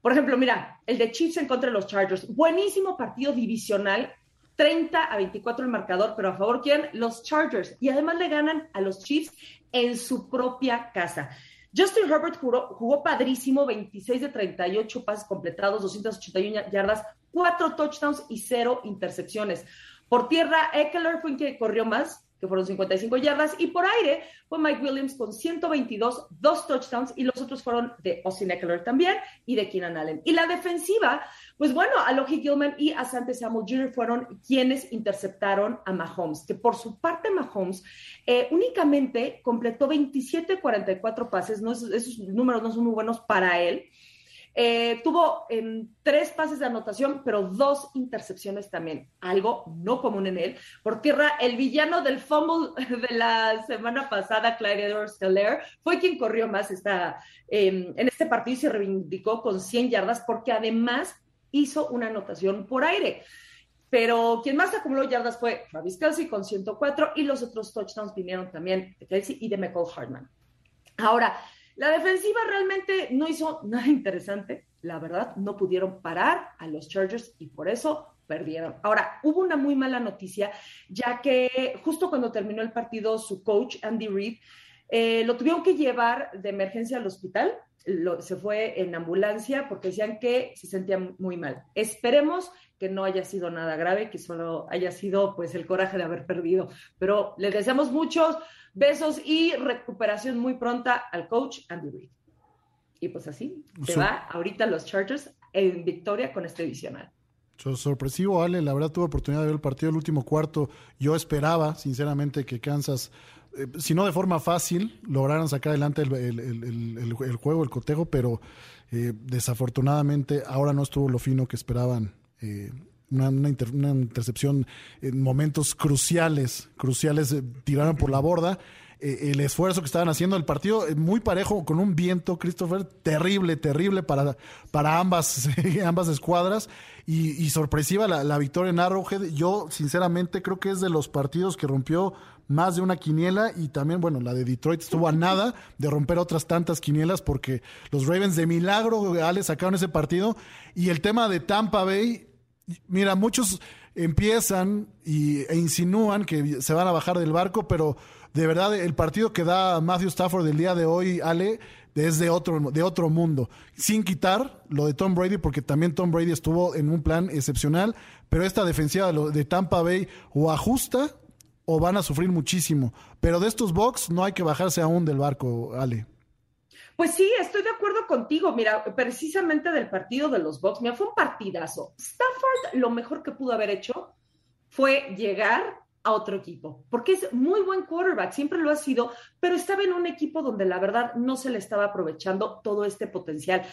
Por ejemplo, mira, el de Chiefs en contra de los Chargers. Buenísimo partido divisional 30 a 24 el marcador, pero a favor quién? Los Chargers. Y además le ganan a los Chiefs en su propia casa. Justin Herbert jugó, jugó padrísimo, 26 de 38 pases completados, 281 yardas, 4 touchdowns y 0 intercepciones. Por tierra, Eckler fue que corrió más, que fueron 55 yardas, y por aire fue Mike Williams con 122, dos touchdowns, y los otros fueron de Austin Eckler también y de Keenan Allen. Y la defensiva, pues bueno, Alohi Gilman y Asante Samuel Jr. fueron quienes interceptaron a Mahomes, que por su parte Mahomes eh, únicamente completó 27 44 pases, no, esos números no son muy buenos para él. Eh, tuvo en tres pases de anotación, pero dos intercepciones también, algo no común en él. Por tierra, el villano del fumble de la semana pasada, Clyde edwards fue quien corrió más esta, eh, en este partido y se reivindicó con 100 yardas, porque además hizo una anotación por aire. Pero quien más acumuló yardas fue Travis Kelsey con 104 y los otros touchdowns vinieron también de Kelsey y de Michael Hartman. Ahora, la defensiva realmente no hizo nada interesante, la verdad, no pudieron parar a los Chargers y por eso perdieron. Ahora, hubo una muy mala noticia, ya que justo cuando terminó el partido, su coach, Andy Reid, eh, lo tuvieron que llevar de emergencia al hospital, lo, se fue en ambulancia porque decían que se sentía muy mal. Esperemos que no haya sido nada grave, que solo haya sido pues el coraje de haber perdido, pero le deseamos muchos besos y recuperación muy pronta al coach Andy Reid. Y pues así, se sí. va ahorita los Chargers en victoria con este divisional. Sorpresivo, Ale. La verdad tuve oportunidad de ver el partido del último cuarto. Yo esperaba, sinceramente, que Kansas, eh, si no de forma fácil, lograran sacar adelante el, el, el, juego, el cotejo, pero eh, desafortunadamente ahora no estuvo lo fino que esperaban eh, una, intercepción en momentos cruciales, cruciales, eh, tiraron por la borda. Eh, el esfuerzo que estaban haciendo, el partido eh, muy parejo, con un viento, Christopher, terrible, terrible para, para ambas, ambas escuadras. Y, sorpresiva la, la, victoria en Arrowhead. Yo, sinceramente, creo que es de los partidos que rompió más de una quiniela y también, bueno, la de Detroit estuvo a nada de romper otras tantas quinielas porque los Ravens de milagro, Ale, sacaron ese partido. Y el tema de Tampa Bay, mira, muchos empiezan y, e insinúan que se van a bajar del barco, pero de verdad el partido que da Matthew Stafford el día de hoy, Ale, es de otro, de otro mundo. Sin quitar lo de Tom Brady, porque también Tom Brady estuvo en un plan excepcional, pero esta defensiva de Tampa Bay o ajusta o van a sufrir muchísimo. Pero de estos Bucks no hay que bajarse aún del barco, Ale. Pues sí, estoy de acuerdo contigo. Mira, precisamente del partido de los Bucks, mira, fue un partidazo. Stafford lo mejor que pudo haber hecho fue llegar a otro equipo, porque es muy buen quarterback, siempre lo ha sido, pero estaba en un equipo donde la verdad no se le estaba aprovechando todo este potencial.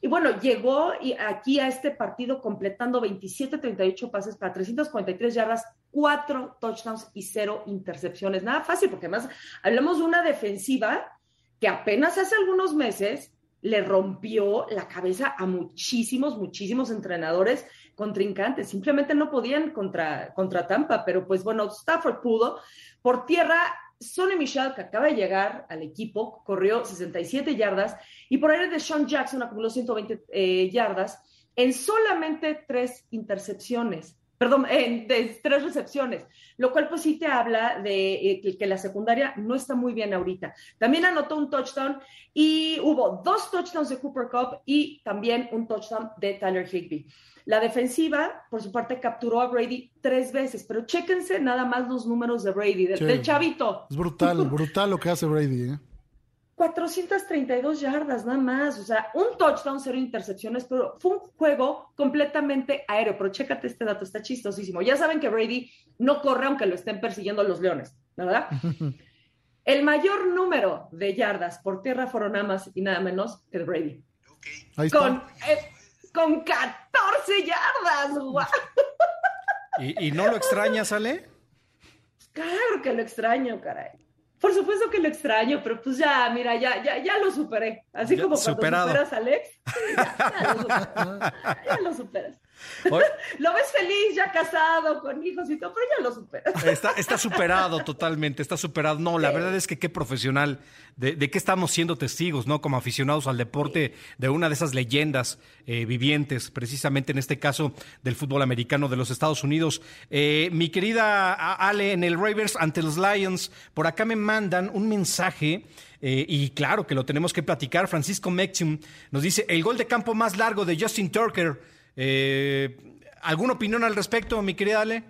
Y bueno, llegó aquí a este partido completando 27-38 pases para 343 yardas, 4 touchdowns y 0 intercepciones. Nada fácil, porque además hablamos de una defensiva que apenas hace algunos meses le rompió la cabeza a muchísimos, muchísimos entrenadores contrincantes. Simplemente no podían contra, contra Tampa, pero pues bueno, Stafford pudo. Por tierra, Sonny Michel, que acaba de llegar al equipo, corrió 67 yardas y por aire de Sean Jackson acumuló 120 eh, yardas en solamente tres intercepciones perdón, en, de tres recepciones, lo cual pues sí te habla de eh, que, la secundaria no está muy bien ahorita. También anotó un touchdown y hubo dos touchdowns de Cooper Cup y también un touchdown de Tyler Higby. La defensiva, por su parte, capturó a Brady tres veces, pero chéquense nada más los números de Brady, del, chavito. Es brutal, brutal lo que hace Brady. ¿eh? 432 yardas nada más, o sea, un touchdown, cero intercepciones, pero fue un juego completamente aéreo. Pero chécate este dato, está chistosísimo. Ya saben que Brady no corre aunque lo estén persiguiendo los leones, ¿verdad? El mayor número de yardas por tierra fueron nada más y nada menos que Brady. Ahí está. Con, eh, con 14 yardas, ¡Wow! ¿Y, ¿Y no lo extrañas, Ale? Claro que lo extraño, caray. Por supuesto que lo extraño, pero pues ya, mira, ya, ya, ya lo superé. Así como cuando superas a Alex, ya, lo superas. ya lo superas. lo ves feliz, ya casado, con hijos y todo, pero ya lo superas. Está, está superado totalmente, está superado. No, la verdad es que qué profesional, de, de, qué estamos siendo testigos, ¿no? Como aficionados al deporte, de una de esas leyendas eh, vivientes, precisamente en este caso del fútbol americano de los Estados Unidos. Eh, mi querida Ale, en el Ravens ante los Lions, por acá me mandan un mensaje. Eh, y claro que lo tenemos que platicar. Francisco Mexium nos dice: el gol de campo más largo de Justin Turker eh, ¿Alguna opinión al respecto, mi querida Ale?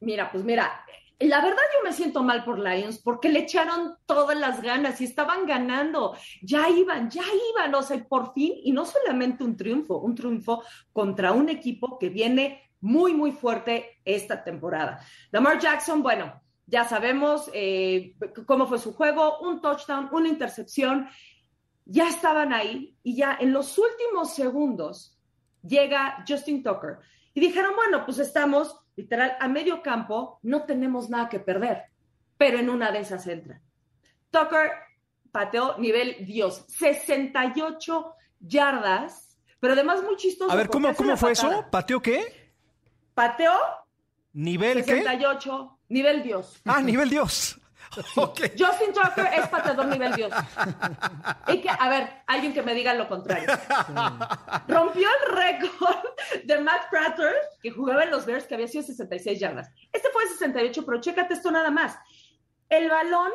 Mira, pues mira, la verdad yo me siento mal por Lions porque le echaron todas las ganas y estaban ganando, ya iban, ya iban, o sea, por fin, y no solamente un triunfo, un triunfo contra un equipo que viene muy, muy fuerte esta temporada. Lamar Jackson, bueno, ya sabemos eh, cómo fue su juego, un touchdown, una intercepción, ya estaban ahí y ya en los últimos segundos llega Justin Tucker y dijeron, bueno, pues estamos literal a medio campo, no tenemos nada que perder, pero en una de esas entra. Tucker pateó nivel Dios, 68 yardas, pero además muy chistoso. A ver, ¿cómo, cómo fue eso? ¿Pateó qué? Pateó. ¿Nivel 68, nivel Dios. Ah, nivel Dios. Justin Tucker es pateador nivel Dios. Y que, a ver, alguien que me diga lo contrario. Rompió el récord de Matt Prater, que jugaba en los Bears, que había sido 66 yardas. Este fue 68, pero chécate esto nada más. El balón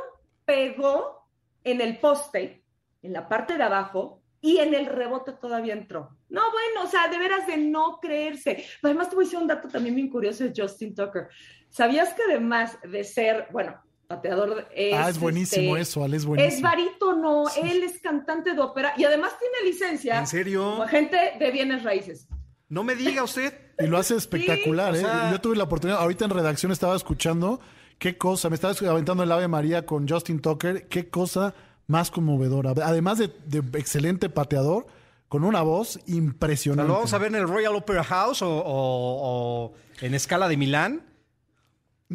pegó en el poste, en la parte de abajo, y en el rebote todavía entró. No, bueno, o sea, de veras de no creerse. Además, te voy a decir un dato también bien curioso de Justin Tucker. ¿Sabías que además de ser, bueno, pateador. Es, ah, es buenísimo este, eso, Ale, es buenísimo. Es barítono, él es cantante de ópera y además tiene licencia. ¿En serio? Como agente de bienes raíces. No me diga usted. Y lo hace espectacular, ¿eh? Yo tuve la oportunidad, ahorita en redacción estaba escuchando, qué cosa, me estaba aventando el Ave María con Justin Tucker, qué cosa más conmovedora. Además de, de excelente pateador, con una voz impresionante. ¿Lo vamos a ver en el Royal Opera House o, o- o en escala de Milán?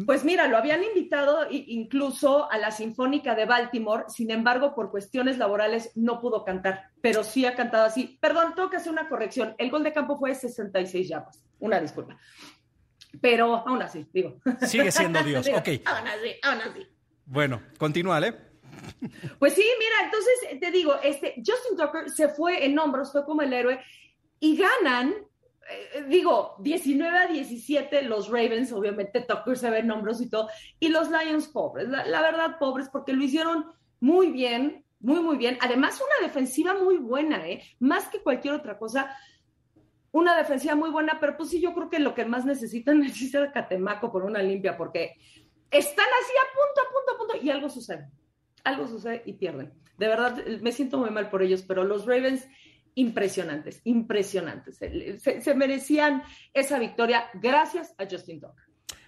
Pues mira, lo habían invitado incluso a la Sinfónica de Baltimore, sin embargo, por cuestiones laborales no pudo cantar, pero sí ha cantado así. Perdón, tengo que hacer una corrección. El gol de campo fue 66 yardas. Una disculpa. Pero aún así, digo. Sigue siendo Dios. Digo, Ok. Aún así, aún así. Bueno, continúa, ¿eh? Pues sí, mira, entonces te digo, este Justin Tucker se fue en hombros, fue como el héroe y ganan, eh, digo, 19 a 17 los Ravens, obviamente Tucker se ve en y todo, y los Lions pobres, la, verdad pobres, porque lo hicieron muy bien, muy, muy bien. Además, una defensiva muy buena, ¿eh? Más que cualquier otra cosa. Una defensiva muy buena, pero pues sí, yo creo que lo que más necesitan es a Catemaco por una limpia, porque están así a punto, a punto, a punto, y algo sucede algo sucede y pierden. De verdad, me siento muy mal por ellos, pero los Ravens, impresionantes, impresionantes. Se, se- se merecían esa victoria gracias a Justin Tucker.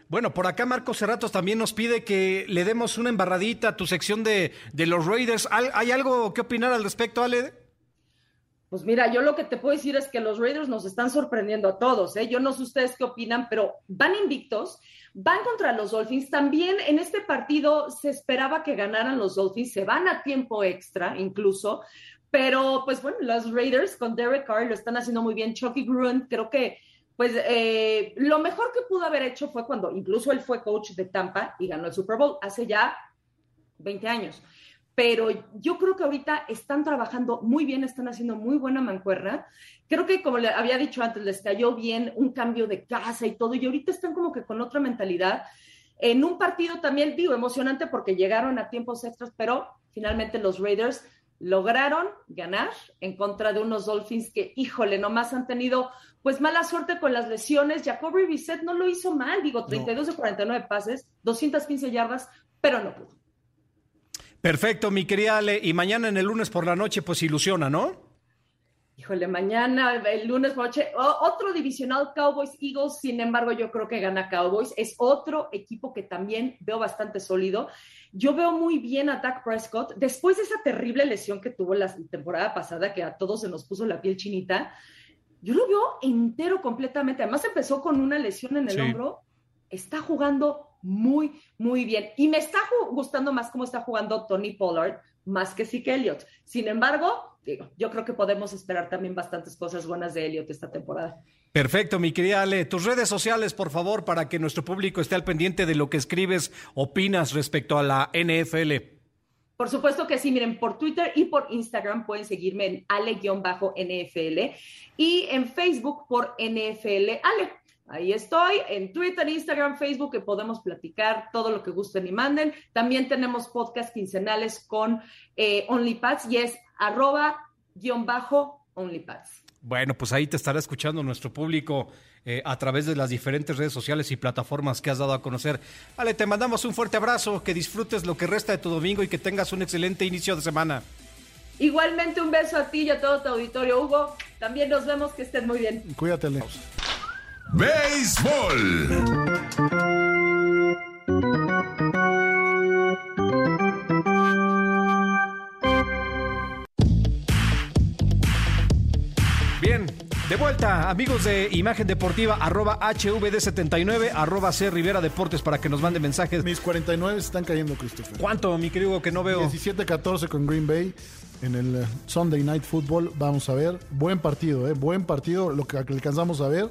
Bueno, por acá Marcos Cerratos también nos pide que le demos una embarradita a tu sección de, de los Raiders. ¿Al- ¿Hay algo que opinar al respecto, Ale? Pues mira, yo lo que te puedo decir es que los Raiders nos están sorprendiendo a todos. ¿eh? Yo no sé ustedes qué opinan, pero van invictos, van contra los Dolphins. También en este partido se esperaba que ganaran los Dolphins, se van a tiempo extra incluso. Pero pues bueno, los Raiders con Derek Carr lo están haciendo muy bien. Chucky Gruen, creo que pues eh, lo mejor que pudo haber hecho fue cuando incluso él fue coach de Tampa y ganó el Super Bowl hace ya 20 años pero yo creo que ahorita están trabajando muy bien, están haciendo muy buena mancuerna. Creo que, como le había dicho antes, les cayó bien un cambio de casa y todo, y ahorita están como que con otra mentalidad. En un partido también, digo, emocionante porque llegaron a tiempos extras, pero finalmente los Raiders lograron ganar en contra de unos Dolphins que, híjole, nomás han tenido pues mala suerte con las lesiones. Jacoby Bissett no lo hizo mal, digo, 32 de 49 pases, 215 yardas, pero no pudo. Perfecto, mi querida Ale. Y mañana en el lunes por la noche, pues ilusiona, ¿no? Híjole, mañana, el lunes por noche, otro divisional Cowboys Eagles, sin embargo, yo creo que gana Cowboys. Es otro equipo que también veo bastante sólido. Yo veo muy bien a Dak Prescott. Después de esa terrible lesión que tuvo la temporada pasada, que a todos se nos puso la piel chinita, yo lo veo entero completamente. Además, empezó con una lesión en el Sí. hombro. Está jugando muy, muy bien. Y me está gustando más cómo está jugando Tony Pollard, más que Zeke Elliott. Sin embargo, digo, yo creo que podemos esperar también bastantes cosas buenas de Elliott esta temporada. Perfecto, mi querida Ale. Tus redes sociales, por favor, para que nuestro público esté al pendiente de lo que escribes, opinas respecto a la NFL. Por supuesto que sí, miren, por Twitter y por Instagram pueden seguirme en ale-nfl y en Facebook por NFL Ale. Ahí estoy, en Twitter, Instagram, Facebook, que podemos platicar todo lo que gusten y manden. También tenemos podcast quincenales con eh, OnlyPads y es arroba guion bajo OnlyPads. Bueno, pues ahí te estará escuchando nuestro público eh, a través de las diferentes redes sociales y plataformas que has dado a conocer. Ale, te mandamos un fuerte abrazo, que disfrutes lo que resta de tu domingo y que tengas un excelente inicio de semana. Igualmente un beso a ti y a todo tu auditorio, Hugo. También nos vemos, que estén muy bien. Cuídate, Ale. Béisbol. Bien, de vuelta, amigos de Imagen Deportiva, arroba HVD79, arroba C Rivera Deportes para que nos manden mensajes. Mis 49 están cayendo, Christopher. ¿Cuánto, mi querido, que no veo? 17-14 con Green Bay en el eh, Sunday Night Football. Vamos a ver. Buen partido, ¿eh? Buen partido. Lo que alcanzamos a ver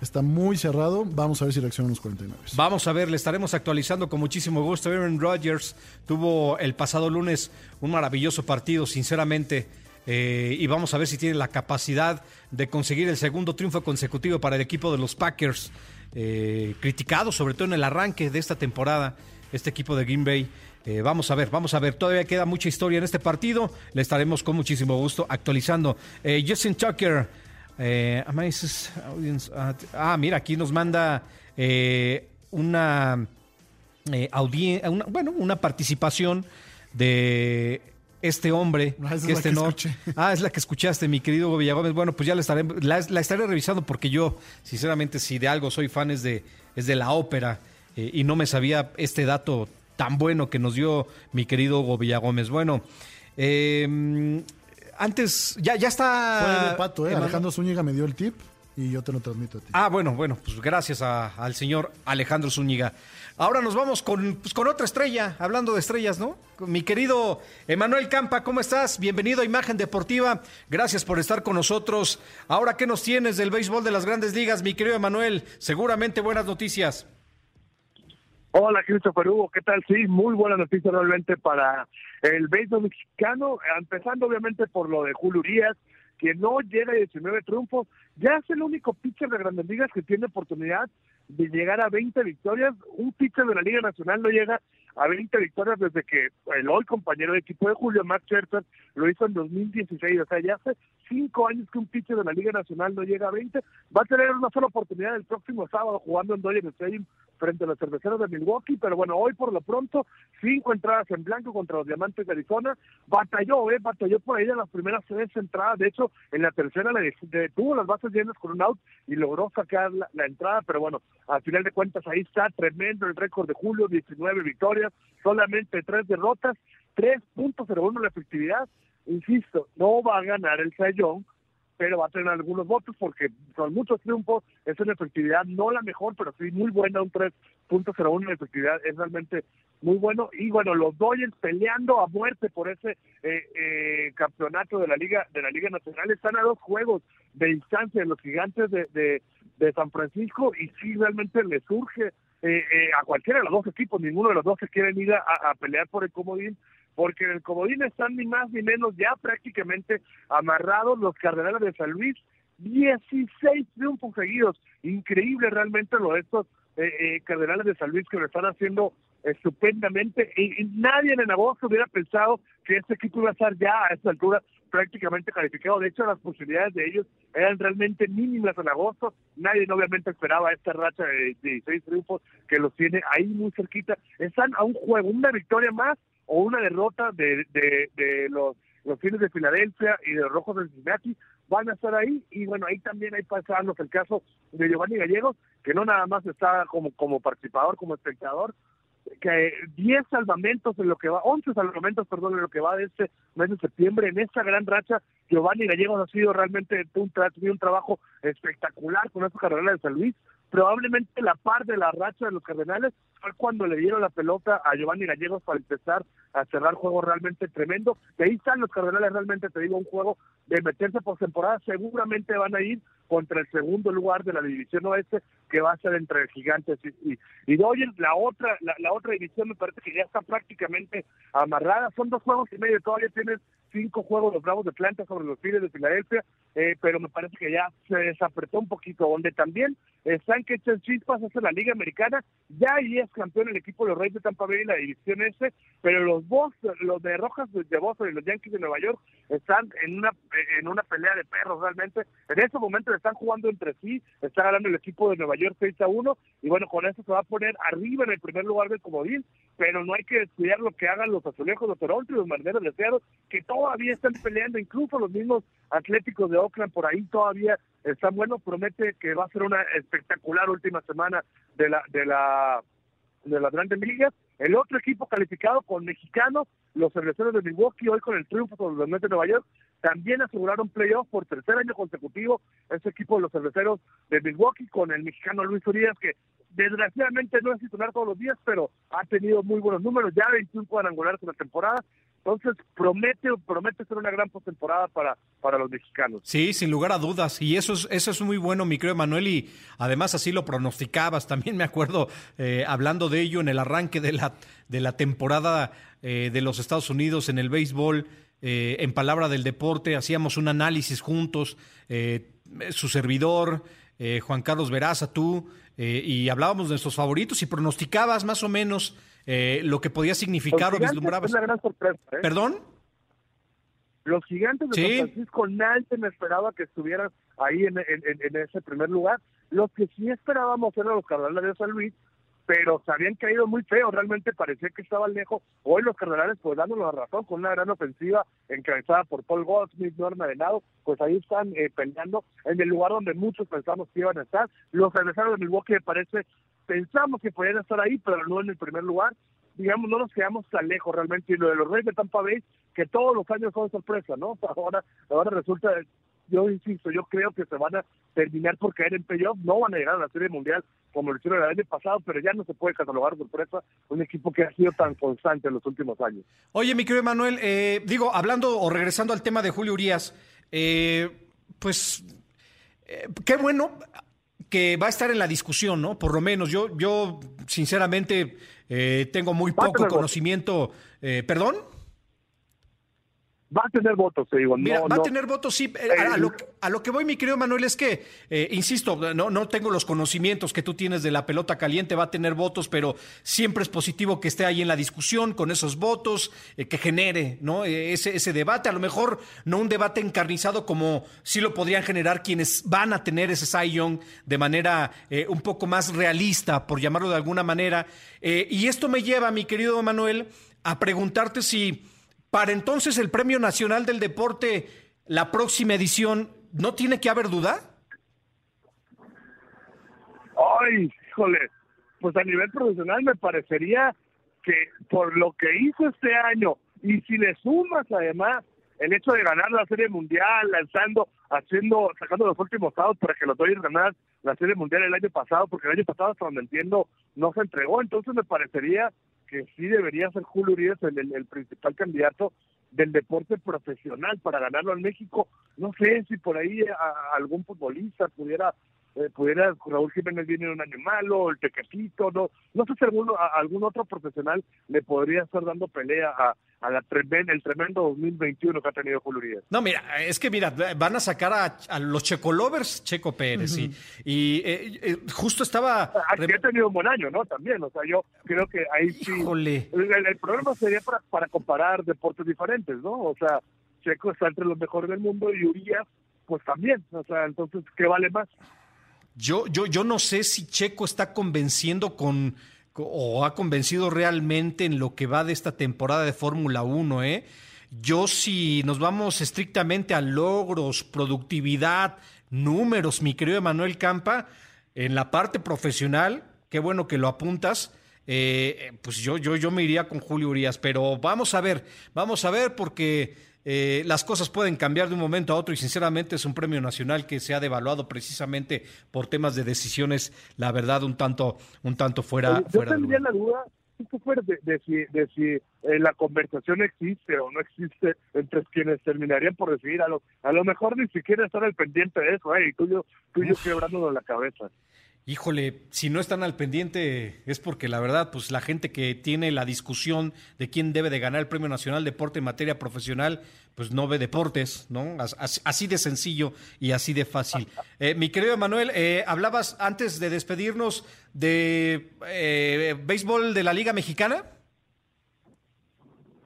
está muy cerrado. Vamos a ver si reaccionan los 49. Vamos a ver, le estaremos actualizando con muchísimo gusto. Aaron Rodgers tuvo el pasado lunes un maravilloso partido, sinceramente. eh, y vamos a ver si tiene la capacidad de conseguir el segundo triunfo consecutivo para el equipo de los Packers. eh, criticado sobre todo en el arranque de esta temporada, este equipo de Green Bay. Eh, vamos a ver, vamos a ver. Todavía queda mucha historia en este partido. Le estaremos con muchísimo gusto actualizando. Justin Tucker. Eh, Audience. ah, Ah, mira, aquí nos manda eh, una, eh, una- bueno, una participación de este hombre. Ah, esa es que la este que no-. Ah, es la que escuchaste, mi querido Villagómez. Bueno, pues ya la estaré, la, la estaré revisando porque yo, sinceramente, si de algo soy fan es de, es de la ópera eh, y no me sabía este dato tan bueno que nos dio mi querido Hugo Villagómez. Bueno, eh, antes, ya, ya está. Fue de pato, ¿eh? Alejandro Zúñiga me dio el tip y yo te lo transmito a ti. Ah, bueno, bueno, pues gracias al señor Alejandro Zúñiga. Ahora nos vamos con, pues, con otra estrella, hablando de estrellas, ¿no? mi querido Emanuel Campa, ¿cómo estás? Bienvenido a Imagen Deportiva. Gracias por estar con nosotros. Ahora, ¿qué nos tienes del béisbol de las grandes ligas, mi querido Emanuel? Seguramente buenas noticias. Hola, Christopher Hugo, ¿qué tal? Sí, muy buena noticia realmente para el béisbol mexicano, empezando obviamente por lo de Julio Urias, que no llega a 19 triunfos, ya es el único pitcher de Grandes Ligas que tiene oportunidad de llegar a 20 victorias. Un pitcher de la Liga Nacional no llega a 20 victorias desde que el hoy compañero de equipo de Julio, Max Scherzer, lo hizo en 2016. O sea, ya hace cinco años que un pitcher de la Liga Nacional no llega a 20. Va a tener una sola oportunidad el próximo sábado jugando en Dodger Stadium frente a los cerveceros de Milwaukee, pero bueno, hoy por lo pronto, cinco entradas en blanco contra los Diamantes de Arizona. Batalló, ¿eh? Batalló por ahí en las primeras tres entradas. De hecho, en la tercera le detuvo las bases llenas con un out y logró sacar la, la entrada, pero bueno, al final de cuentas ahí está tremendo el récord de Julio, 19 victorias, solamente tres derrotas, 3.01 la efectividad. Insisto, no va a ganar el Sayón, pero va a tener algunos votos porque son muchos triunfos, es una efectividad no la mejor, pero sí muy buena, un 3.01 de efectividad es realmente muy bueno. Y bueno, los Dodgers peleando a muerte por ese eh, eh, campeonato de la Liga de la Liga Nacional están a dos juegos de distancia de los gigantes de, de, San Francisco y sí realmente le surge eh, a cualquiera de los dos equipos, ninguno de los dos se quieren ir a, a pelear por el comodín porque en el comodín están ni más ni menos ya prácticamente amarrados los Cardenales de San Luis, 16 triunfos seguidos, increíble realmente lo de estos eh, eh, Cardenales de San Luis que lo están haciendo estupendamente y, nadie en agosto hubiera pensado que este equipo iba a estar ya a esta altura prácticamente calificado. De hecho, las posibilidades de ellos eran realmente mínimas en agosto. Nadie obviamente esperaba esta racha de 16 triunfos que los tiene ahí muy cerquita. Están a un juego, una victoria más o una derrota de, de, los, los fines de Filadelfia y de los Rojos de Cincinnati van a estar ahí. Y bueno, ahí también hay pasando el caso de Giovanni Gallegos, que no nada más está como, como participador, como espectador, que 10 salvamentos en lo que va, 11 salvamentos, perdón, en lo que va de este mes de septiembre, en esta gran racha, Giovanni Gallegos ha sido realmente un, un trabajo espectacular con esta carrera de San Luis, probablemente la par de la racha de los Cardenales fue cuando le dieron la pelota a Giovanni Gallegos para empezar a cerrar juego realmente tremendo. Y ahí están los Cardenales, realmente te digo, un juego de meterse por temporada. Seguramente van a ir contra el segundo lugar de la división oeste, que va a ser entre Gigantes y, y, y La otra, la, la, otra división me parece que ya está prácticamente amarrada. Son dos juegos y medio, todavía tienes cinco juegos los Bravos de Planta sobre los Phillies de Filadelfia, eh, pero me parece que ya se desapretó un poquito, donde también están que echan chispas hacia la Liga Americana, ya ahí es campeón el equipo de los Reyes de Tampa Bay en la división este, pero los Boston, los de Rojas de Boston y los Yankees de Nueva York están en una en una pelea de perros realmente, en este momento están jugando entre sí, está ganando el equipo de Nueva York 6 a 1, y bueno, con eso se va a poner arriba en el primer lugar del comodín, pero no hay que descuidar lo que hagan los azulejos de Toronto y los marineros de Seattle, que todavía están peleando, incluso los mismos atléticos de Oakland por ahí todavía están buenos, promete que va a ser una espectacular última semana de la de la de las grandes ligas. El otro equipo calificado con mexicanos, los cerveceros de Milwaukee, hoy con el triunfo sobre los Mets de Nueva York, también aseguraron playoffs por tercer año consecutivo. Ese equipo de los cerveceros de Milwaukee con el mexicano Luis Urias, que desgraciadamente no es titular todos los días, pero ha tenido muy buenos números, ya 21 cuadrangulares en la temporada. Entonces promete promete ser una gran postemporada para para los mexicanos. Sí, sin lugar a dudas y eso es eso es muy bueno, mi creo Manuel y además así lo pronosticabas. También me acuerdo eh, hablando de ello en el arranque de la de la temporada eh, de los Estados Unidos en el béisbol. Eh, en palabra del deporte hacíamos un análisis juntos, su servidor, Juan Carlos Veraza, tú, y hablábamos de nuestros favoritos y pronosticabas más o menos eh, lo que podía significar o vislumbrabas. Es una gran sorpresa. ¿eh? ¿Perdón? Los gigantes de San Francisco, nadie me esperaba que estuvieran ahí en, ese primer lugar. Los que sí esperábamos eran los Cardenales de San Luis, pero se habían caído muy feo, realmente parecía que estaban lejos. Hoy los Cardenales, pues dándonos la razón, con una gran ofensiva encabezada por Paul Goldsmith, Norma Venado, pues ahí están eh, peleando en el lugar donde muchos pensamos que iban a estar. Los regresaron de Milwaukee me parece pensamos que podían estar ahí, pero no en el primer lugar. Digamos, no nos quedamos tan lejos realmente. Y lo de los Reyes de Tampa Bay, que todos los años son sorpresa, ¿no? Ahora, ahora resulta, yo insisto, yo creo que se van a terminar por caer en playoff, no van a llegar a la Serie Mundial como lo hicieron el año pasado, pero ya no se puede catalogar sorpresa un equipo que ha sido tan constante en los últimos años. Oye, mi querido Manuel, eh, digo, hablando o regresando al tema de Julio Urias, eh, pues eh, qué bueno que va a estar en la discusión, ¿no? Por lo menos yo, yo sinceramente tengo muy poco conocimiento. ¿Perdón? Va a tener votos, te digo. Mira, va a tener votos, sí. Eh, a, lo, que voy, mi querido Manuel, es que, eh, insisto, no, no tengo los conocimientos que tú tienes de la pelota caliente, va a tener votos, pero siempre es positivo que esté ahí en la discusión con esos votos, eh, que genere ¿no? ese, ese debate. A lo mejor no un debate encarnizado como sí lo podrían generar quienes van a tener ese Cy de manera un poco más realista, por llamarlo de alguna manera. y esto me lleva, mi querido Manuel, a preguntarte si para entonces el Premio Nacional del Deporte, la próxima edición, ¿no tiene que haber duda? Ay, híjole, pues a nivel profesional me parecería que por lo que hizo este año y si le sumas además el hecho de ganar la Serie Mundial, lanzando, haciendo, sacando los últimos estados para que los Dodgers ganar la Serie Mundial el año pasado, porque el año pasado, hasta donde entiendo, no se entregó. Entonces me parecería que sí debería ser Julio Urias el, principal candidato del deporte profesional para ganarlo en México. No sé si por ahí algún futbolista pudiera eh, pudiera Raúl Jiménez viene un año malo, el Tequetito, no, no sé si alguno, algún otro profesional le podría estar dando pelea a, a la tremenda, el tremendo 2021 que ha tenido Julio Urias. No, mira, es que mira, van a sacar a, a los Checolovers, Checo Pérez, y, y eh, eh, justo estaba... Aquí ha tenido un buen año, ¿no? También, o sea, yo creo que ahí sí... Híjole. El, el, problema sería para, para comparar deportes diferentes, ¿no? O sea, Checo está entre los mejores del mundo y Urias, pues también, o sea, entonces, ¿qué vale más? Yo, yo, yo no sé si Checo está convenciendo con o ha convencido realmente en lo que va de esta temporada de Fórmula 1, ¿eh? Yo si nos vamos estrictamente a logros, productividad, números, mi querido Emanuel Campa, en la parte profesional, qué bueno que lo apuntas, eh, pues yo, yo, yo me iría con Julio Urias, pero vamos a ver, vamos a ver porque eh, las cosas pueden cambiar de un momento a otro y sinceramente es un premio nacional que se ha devaluado precisamente por temas de decisiones, la verdad, un tanto, un tanto fuera, Yo tendría la duda de, de, si, de si eh, la conversación existe o no existe entre quienes terminarían por decidir. A lo, a lo mejor ni siquiera estar al pendiente de eso, y tú, yo, tú yo quebrándonos la cabeza híjole, si no están al pendiente es porque la verdad, pues la gente que tiene la discusión de quién debe de ganar el Premio Nacional Deporte en materia profesional, pues no ve deportes, ¿no? Así de sencillo y así de fácil. Eh, mi querido Manuel, eh, hablabas antes de despedirnos de eh, béisbol de la Liga Mexicana.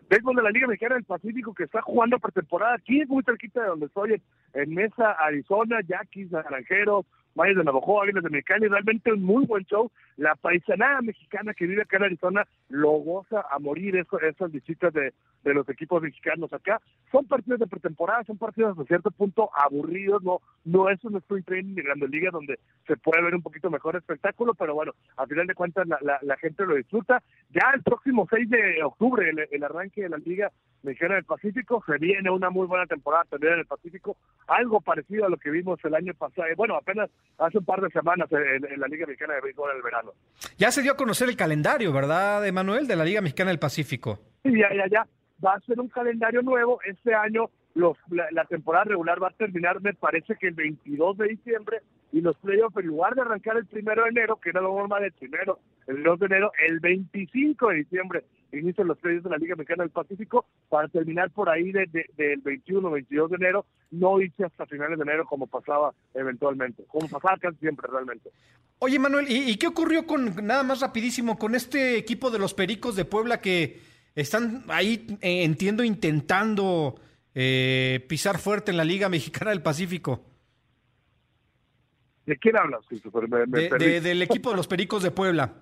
Béisbol de la Liga Mexicana del Pacífico que está jugando pretemporada aquí, muy cerquita de donde estoy, en Mesa, Arizona, Yaquis, Naranjeros, Mayas de Navajo, Águilas de Mexicali, realmente un muy buen show. La paisanada mexicana que vive acá en Arizona lo goza a morir eso, esas visitas de, de los equipos mexicanos acá. Son partidos de pretemporada, son partidos a cierto punto aburridos, no no es un sprint training de Grandes Ligas donde se puede ver un poquito mejor espectáculo, pero bueno, a final de cuentas la, la, gente lo disfruta. Ya el próximo 6 de octubre, el, arranque de la Liga Mexicana del Pacífico, se viene una muy buena temporada también en el Pacífico, algo parecido a lo que vimos el año pasado, bueno, apenas hace un par de semanas en, la Liga Mexicana de Béisbol en el verano. Ya se dio a conocer el calendario, ¿verdad, Emanuel, de la Liga Mexicana del Pacífico? Sí, ya, ya, ya. Va a ser un calendario nuevo. Este año los, la, temporada regular va a terminar, me parece que el 22 de diciembre, y los playoffs, en lugar de arrancar el primero de enero, que era lo normal el primero, el 2 de enero, el 25 de diciembre inician los playoffs de la Liga Mexicana del Pacífico para terminar por ahí del de, 21 22 de enero, no irse hasta finales de enero como pasaba eventualmente, como pasaba casi siempre realmente. Oye Manuel, ¿y, qué ocurrió con, nada más rapidísimo, con este equipo de los Pericos de Puebla que están ahí, eh, entiendo, intentando eh, pisar fuerte en la Liga Mexicana del Pacífico? ¿De quién hablas, del equipo de los Pericos de Puebla.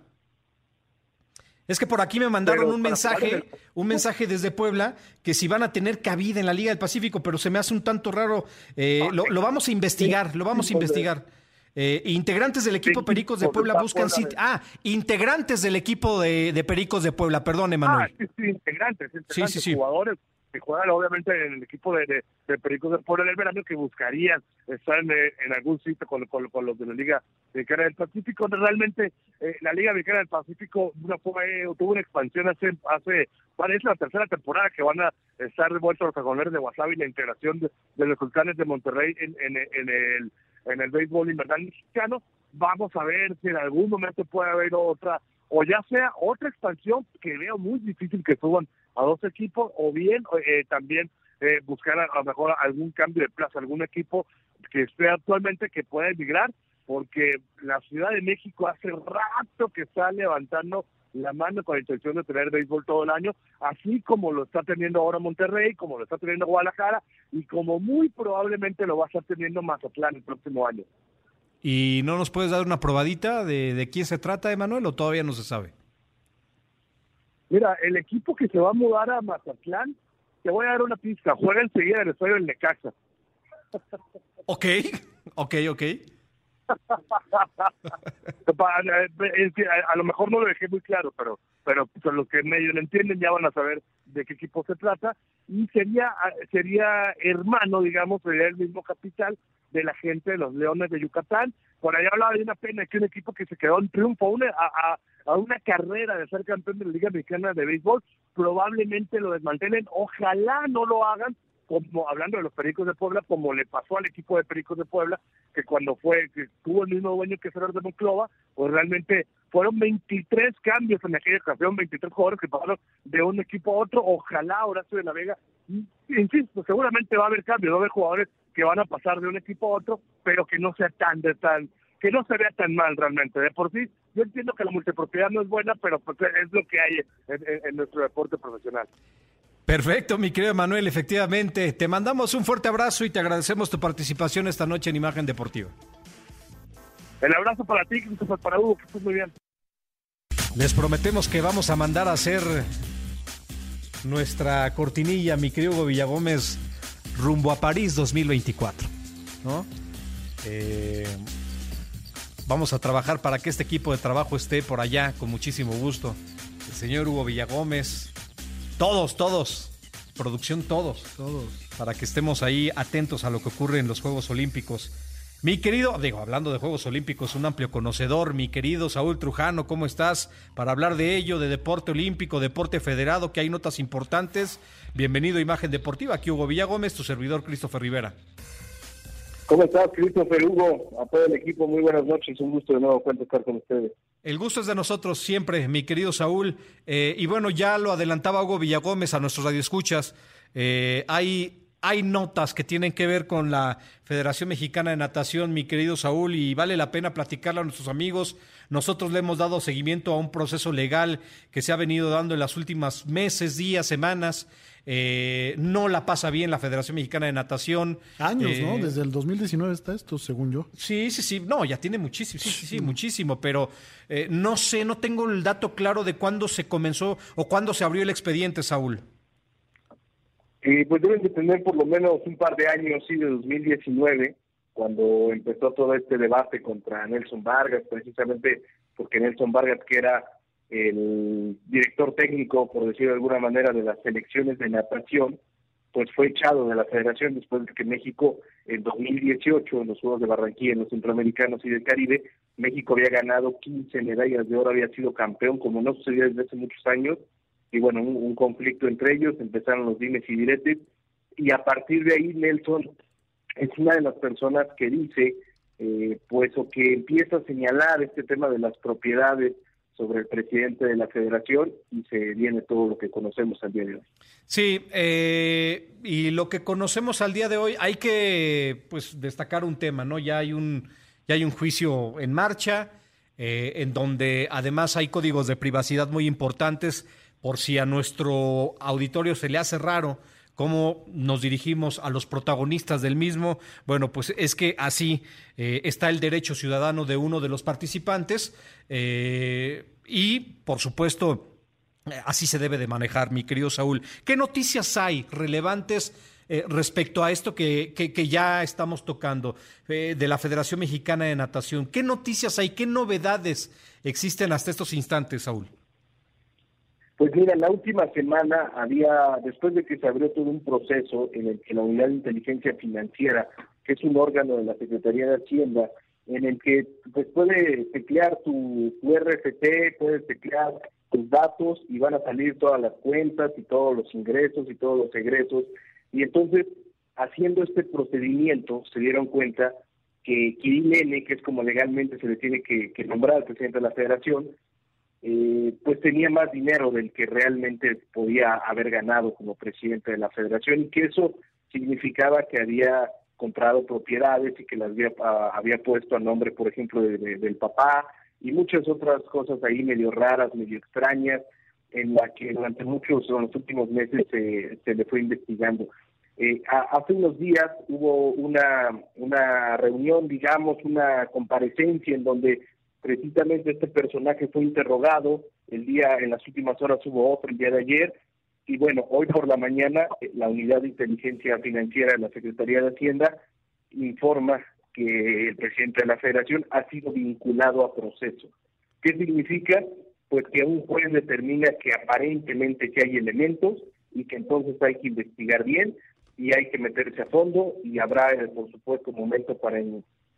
Es que por aquí me mandaron un mensaje, un mensaje desde Puebla, que si van a tener cabida en la Liga del Pacífico, pero se me hace un tanto raro. Eh, lo, vamos a investigar, lo vamos a investigar. Eh, integrantes del equipo Pericos de Puebla buscan Ah, integrantes del equipo de, Pericos de Puebla, perdón, Emanuel. Ah, sí, sí, integrantes, integrantes, sí, sí, sí. jugadores que juegan obviamente en el equipo de, de, Pericos de Puebla del verano que buscarían estar en, en algún sitio con, con, los de la Liga Mexicana del Pacífico. Realmente eh, la Liga Mexicana del Pacífico una, fue, tuvo una expansión hace, hace parece la tercera temporada que van a estar revueltos los cajoneros de Wasabi la integración de, los sultanes de Monterrey en, en, en el en el béisbol invernal mexicano. Vamos a ver si en algún momento puede haber otra, o ya sea otra expansión que veo muy difícil que suban a dos equipos, o bien eh, también eh, buscar a, lo mejor algún cambio de plaza, algún equipo que esté actualmente que pueda emigrar, porque la Ciudad de México hace rato que está levantando la mano con la intención de tener béisbol todo el año, así como lo está teniendo ahora Monterrey, como lo está teniendo Guadalajara y como muy probablemente lo va a estar teniendo Mazatlán el próximo año. ¿Y no nos puedes dar una probadita de, de quién se trata, Emanuel, o todavía no se sabe? Mira, el equipo que se va a mudar a Mazatlán, te voy a dar una pista, juega enseguida el estadio del Necaxa. Ok, ok, ok. a lo mejor no lo dejé muy claro, pero pero los que medio lo entienden ya van a saber de qué equipo se trata y sería sería hermano, digamos, sería el mismo capital de la gente de los Leones de Yucatán. Por ahí hablaba de una pena que un equipo que se quedó en triunfo una, a, a, una carrera de ser campeón de la Liga Mexicana de Béisbol, probablemente lo desmantelen. Ojalá no lo hagan, como hablando de los Pericos de Puebla, como le pasó al equipo de Pericos de Puebla, que cuando fue, que tuvo el mismo dueño que Cerro de Monclova, pues realmente fueron 23 cambios en aquella ocasión, 23 jugadores que pasaron de un equipo a otro. Ojalá Horacio de la Vega, insisto, seguramente va a haber cambios, va a haber jugadores que van a pasar de un equipo a otro, pero que no sea tan de tan que no se vea tan mal realmente. De por sí, yo entiendo que la multipropiedad no es buena, pero pues es lo que hay en nuestro deporte profesional. Perfecto, mi querido Manuel, efectivamente. Te mandamos un fuerte abrazo y te agradecemos tu participación esta noche en Imagen Deportiva. El abrazo para ti, para Hugo, que estés muy bien. Les prometemos que vamos a mandar a hacer nuestra cortinilla, mi querido Hugo Villagómez, rumbo a París 2024. ¿no? Eh, vamos a trabajar para que este equipo de trabajo esté por allá con muchísimo gusto. El señor Hugo Villagómez, todos, todos. Producción, todos. Todos. Para que estemos ahí atentos a lo que ocurre en los Juegos Olímpicos. Mi querido, digo, hablando de Juegos Olímpicos, un amplio conocedor, mi querido Saúl Trujano, ¿cómo estás? Para hablar de ello, de deporte olímpico, deporte federado, que hay notas importantes. Bienvenido a Imagen Deportiva, aquí Hugo Villagómez, tu servidor Christopher Rivera. ¿Cómo estás, Christopher Hugo? A todo el equipo, muy buenas noches. Un gusto de nuevo estar con ustedes. El gusto es de nosotros siempre, mi querido Saúl. Eh, y bueno, ya lo adelantaba Hugo Villagómez a nuestros radioescuchas. Eh, hay, hay notas que tienen que ver con la Federación Mexicana de Natación, mi querido Saúl, y vale la pena platicarlo a nuestros amigos. Nosotros le hemos dado seguimiento a un proceso legal que se ha venido dando en las últimas meses, días, semanas eh, no la pasa bien la Federación Mexicana de Natación. Años, ¿no? Eh, Desde el 2019 está esto, según yo. Sí, sí, sí. No, ya tiene muchísimo, sí, sí, sí, muchísimo, pero eh, no sé, no tengo el dato claro de cuándo se comenzó o cuándo se abrió el expediente, Saúl. Pues deben de tener por lo menos un par de años, sí, de 2019, cuando empezó todo este debate contra Nelson Vargas, precisamente porque Nelson Vargas, que era el director técnico, por decirlo de alguna manera, de las selecciones de natación, pues fue echado de la federación después de que México en 2018, en los Juegos de Barranquilla, en los Centroamericanos y del Caribe, México había ganado 15 medallas de oro, había sido campeón, como no sucedía desde hace muchos años, y bueno, un, conflicto entre ellos, empezaron los dimes y diretes, y a partir de ahí Nelson es una de las personas que dice, eh, pues, o que empieza a señalar este tema de las propiedades sobre el presidente de la federación y se viene todo lo que conocemos al día de hoy. Sí, eh, y lo que conocemos al día de hoy hay que pues destacar un tema, ¿no? Ya hay un ya hay un juicio en marcha eh, en donde además hay códigos de privacidad muy importantes por si a nuestro auditorio se le hace raro cómo nos dirigimos a los protagonistas del mismo. Bueno, pues es que así eh, está el derecho ciudadano de uno de los participantes eh, y, por supuesto, así se debe de manejar, mi querido Saúl. ¿Qué noticias hay relevantes? Eh, respecto a esto que, que, ya estamos tocando de la Federación Mexicana de Natación. ¿Qué noticias hay? ¿Qué novedades existen hasta estos instantes, Saúl? Pues mira, la última semana había, después de que se abrió todo un proceso en el que la Unidad de Inteligencia Financiera, que es un órgano de la Secretaría de Hacienda, en el que pues puede teclear tu, tu RFT, puedes teclear tus datos y van a salir todas las cuentas y todos los ingresos y todos los egresos. Y entonces, haciendo este procedimiento, se dieron cuenta que Kirill que es como legalmente se le tiene que nombrar al presidente de la federación, eh, pues tenía más dinero del que realmente podía haber ganado como presidente de la federación y que eso significaba que había comprado propiedades y que las había, ah, había puesto a nombre, por ejemplo, del papá y muchas otras cosas ahí medio raras, medio extrañas, en la que durante muchos, en los últimos meses se le fue investigando. Eh, hace unos días hubo una, una reunión, digamos, una comparecencia en donde Precisamente este personaje fue interrogado, el día, en las últimas horas hubo otro, el día de ayer, y bueno, hoy por la mañana eh, la Unidad de Inteligencia Financiera de la Secretaría de Hacienda informa que el presidente de la Federación ha sido vinculado a proceso. ¿Qué significa? Pues que un juez determina que aparentemente hay elementos y que entonces hay que investigar bien y hay que meterse a fondo y habrá, eh, por supuesto, momento para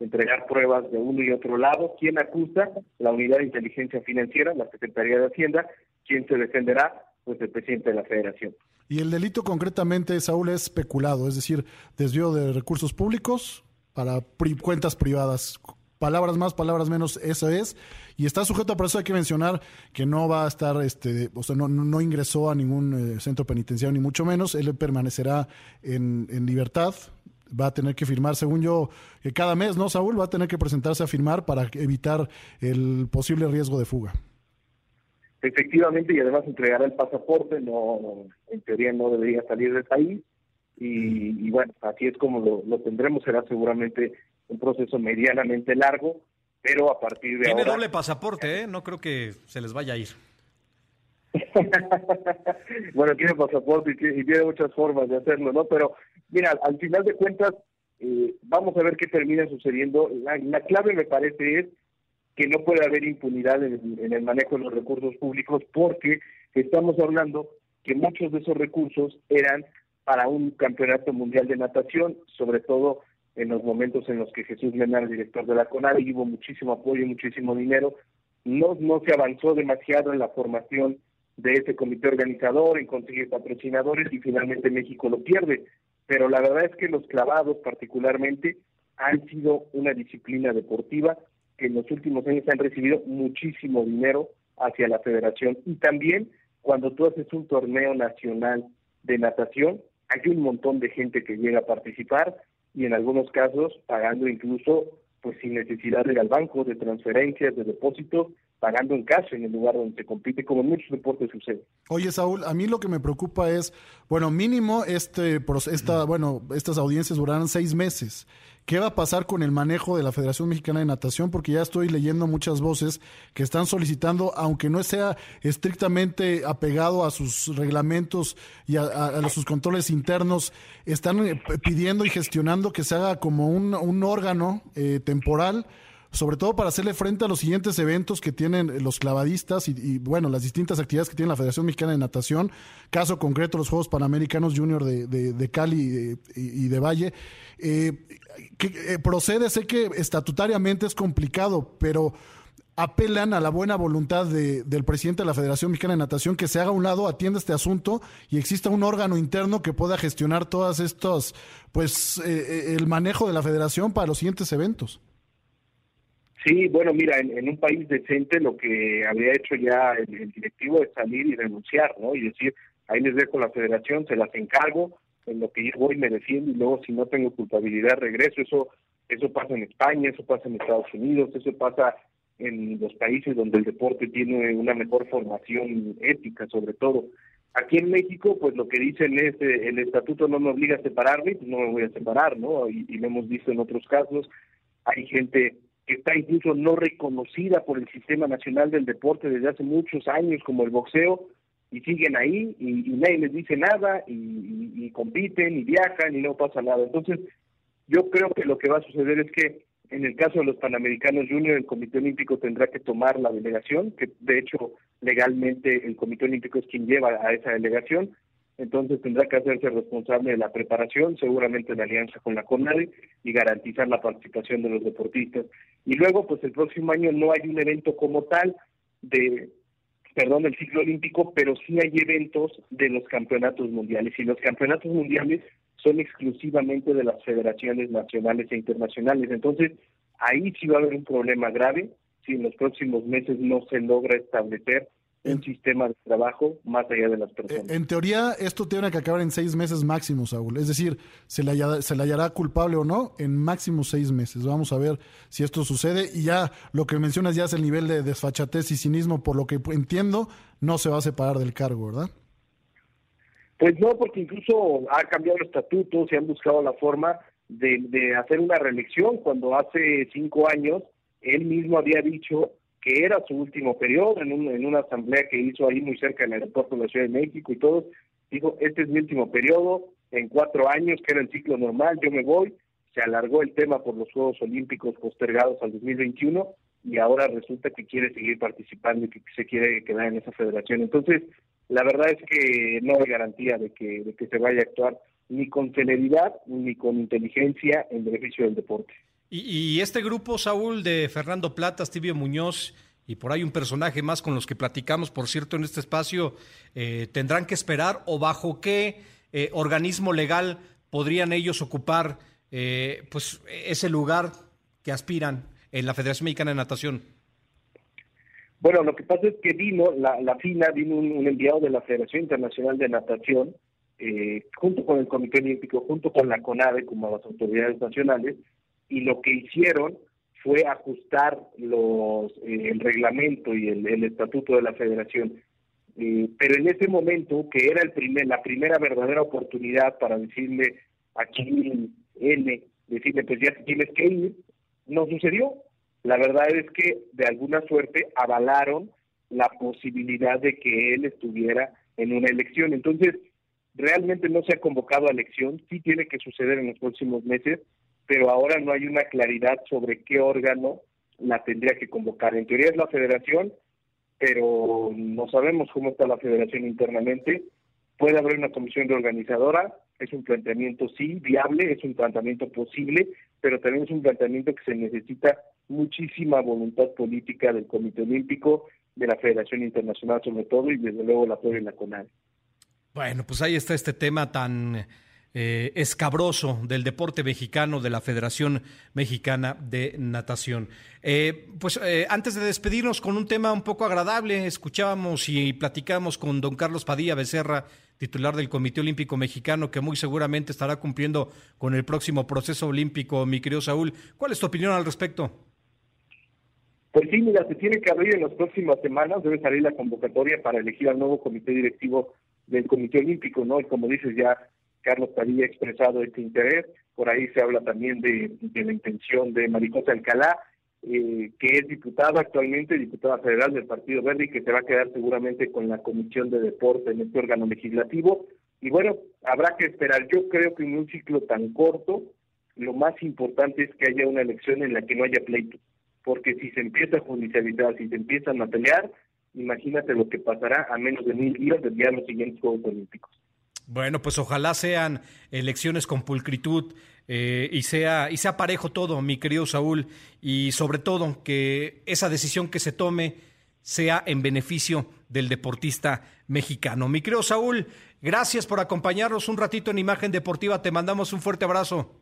entregar pruebas de uno y otro lado. ¿Quién acusa? La Unidad de Inteligencia Financiera, la Secretaría de Hacienda. ¿Quién se defenderá? Pues el presidente de la Federación. Y el delito concretamente, Saúl, es especulado, es decir, desvío de recursos públicos para cuentas privadas. Palabras más, palabras menos, eso es. Y está sujeto a proceso, hay que mencionar que no va a estar, este, o sea, no, no ingresó a ningún eh, centro penitenciario, ni mucho menos. Él permanecerá en libertad, va a tener que firmar, según yo, que cada mes, ¿no, Saúl? Va a tener que presentarse a firmar para evitar el posible riesgo de fuga. Efectivamente, y además entregará el pasaporte, no, en teoría no debería salir del país, y, bueno, así es como lo, lo, tendremos, será seguramente un proceso medianamente largo, pero a partir de Tiene ahora... doble pasaporte, ¿eh? No creo que se les vaya a ir. bueno, tiene pasaporte y tiene muchas formas de hacerlo, ¿no? Pero mira, al final de cuentas, eh, vamos a ver qué termina sucediendo. La, clave me parece es que no puede haber impunidad en, en, el manejo de los recursos públicos porque estamos hablando que muchos de esos recursos eran para un campeonato mundial de natación, sobre todo en los momentos en los que Jesús Mena el director de la CONADE, hubo muchísimo apoyo, muchísimo dinero. No, no se avanzó demasiado en la formación de ese comité organizador, en conseguir patrocinadores y finalmente México lo pierde. Pero la verdad es que los clavados particularmente han sido una disciplina deportiva que en los últimos años han recibido muchísimo dinero hacia la federación. Y también cuando tú haces un torneo nacional de natación, hay un montón de gente que llega a participar y en algunos casos pagando incluso pues sin necesidad de ir al banco, de transferencias, de depósitos, pagando en cash en el lugar donde se compite, como en muchos deportes sucede. Oye, Saúl, a mí lo que me preocupa es, bueno, mínimo este, esta, bueno, estas audiencias durarán seis meses. ¿Qué va a pasar con el manejo de la Federación Mexicana de Natación? Porque ya estoy leyendo muchas voces que están solicitando, aunque no sea estrictamente apegado a sus reglamentos y a, sus controles internos, están eh, pidiendo y gestionando que se haga como un, un órgano eh, temporal sobre todo para hacerle frente a los siguientes eventos que tienen los clavadistas y, bueno, las distintas actividades que tiene la Federación Mexicana de Natación, caso concreto los Juegos Panamericanos Junior de, de, Cali y, de Valle. Eh, que, eh, procede, sé que estatutariamente es complicado, pero apelan a la buena voluntad del presidente de la Federación Mexicana de Natación que se haga a un lado, atienda este asunto y exista un órgano interno que pueda gestionar todas estos, pues, eh, el manejo de la federación para los siguientes eventos. Sí, bueno, mira, en, un país decente lo que habría hecho ya el, directivo es salir y renunciar, ¿no? Y decir, ahí les dejo la federación, se las encargo, en lo que yo voy me defiendo y luego si no tengo culpabilidad regreso. Eso, eso pasa en España, eso pasa en Estados Unidos, eso pasa en los países donde el deporte tiene una mejor formación ética, sobre todo. Aquí en México, pues lo que dicen es, eh, el estatuto no me obliga a separarme, pues no me voy a separar, ¿no? Y, y lo hemos visto en otros casos. Hay gente que está incluso no reconocida por el Sistema Nacional del Deporte desde hace muchos años, como el boxeo, y siguen ahí y, nadie les dice nada y, compiten y viajan y no pasa nada. Entonces, yo creo que lo que va a suceder es que En el caso de los Panamericanos Junior, el Comité Olímpico tendrá que tomar la delegación, que de hecho legalmente el Comité Olímpico es quien lleva a esa delegación, entonces tendrá que hacerse responsable de la preparación, seguramente en alianza con la CONADE, y garantizar la participación de los deportistas. Y luego, pues el próximo año no hay un evento como tal de, perdón, del ciclo olímpico, pero sí hay eventos de los campeonatos mundiales. Y los campeonatos mundiales son exclusivamente de las federaciones nacionales e internacionales. Entonces, ahí sí va a haber un problema grave si en los próximos meses no se logra establecer un sistema de trabajo más allá de las personas. En teoría, esto tiene que acabar en seis meses máximo, Saúl. Es decir, se le, hallará, se le hallará culpable o no en máximo seis meses. Vamos a ver si esto sucede. Y ya lo que mencionas ya es el nivel de desfachatez y cinismo, por lo que entiendo, no se va a separar del cargo, ¿verdad? Pues no, porque incluso ha cambiado el estatuto, se han buscado la forma de, de hacer una reelección, cuando hace cinco años él mismo había dicho que era su último periodo en, un, en una asamblea que hizo ahí muy cerca del aeropuerto de la Ciudad de México y todo, dijo, este es mi último periodo, en cuatro años, que era el ciclo normal, yo me voy, se alargó el tema por los Juegos Olímpicos postergados al 2021 y ahora resulta que quiere seguir participando y que se quiere quedar en esa federación. Entonces, la verdad es que no hay garantía de que, de que se vaya a actuar ni con celeridad ni con inteligencia en beneficio del deporte. Y, este grupo, Saúl, de Fernando Plata, Tibio Muñoz y por ahí un personaje más con los que platicamos, por cierto, en este espacio, eh, ¿tendrán que esperar o bajo qué eh, organismo legal podrían ellos ocupar eh, pues ese lugar que aspiran en la Federación Mexicana de Natación? Bueno, lo que pasa es que vino, la, FINA, vino un, un, enviado de la Federación Internacional de Natación, eh, junto con el Comité Olímpico, junto con la CONADE, como las autoridades nacionales, y lo que hicieron fue ajustar los eh, el reglamento y el, el, estatuto de la federación. Eh, pero en ese momento, que era el primer, la primera verdadera oportunidad para decirle aquí N, decirle pues ya tienes que ir, no sucedió. La verdad es que de alguna suerte avalaron la posibilidad de que él estuviera en una elección. Entonces, realmente no se ha convocado a elección, sí tiene que suceder en los próximos meses, pero ahora no hay una claridad sobre qué órgano la tendría que convocar. En teoría es la federación, pero no sabemos cómo está la federación internamente. Puede haber una comisión de organizadora, es un planteamiento sí viable, es un planteamiento posible, pero también es un planteamiento que se necesita muchísima voluntad política del Comité Olímpico, de la Federación Internacional sobre todo, y desde luego la en la. Bueno, pues ahí está este tema tan eh, escabroso del deporte mexicano de la Federación Mexicana de Natación. Eh, pues eh, antes de despedirnos con un tema un poco agradable, escuchábamos y platicábamos con don Carlos Padilla Becerra, titular del Comité Olímpico Mexicano, que muy seguramente estará cumpliendo con el próximo proceso olímpico. Mi querido Saúl, ¿cuál es tu opinión al respecto? Pues sí, mira, se tiene que abrir en las próximas semanas, debe salir la convocatoria para elegir al nuevo comité directivo del Comité Olímpico, ¿no? Y como dices, ya Carlos Padilla ha expresado este interés, por ahí se habla también de, la intención de Maricosa Alcalá, eh, que es diputada actualmente, diputada federal del Partido Verde y que se va a quedar seguramente con la Comisión de Deporte en este órgano legislativo. Y bueno, habrá que esperar. Yo creo que en un ciclo tan corto, lo más importante es que haya una elección en la que no haya pleito, porque si se empieza a judicializar, si se empiezan a pelear, imagínate lo que pasará a menos de mil días del día de los siguientes Juegos Olímpicos. Bueno, pues ojalá sean elecciones con pulcritud eh, y sea y sea parejo todo, mi querido Saúl, y sobre todo que esa decisión que se tome sea en beneficio del deportista mexicano. Mi querido Saúl, gracias por acompañarnos un ratito en Imagen Deportiva. Te mandamos un fuerte abrazo.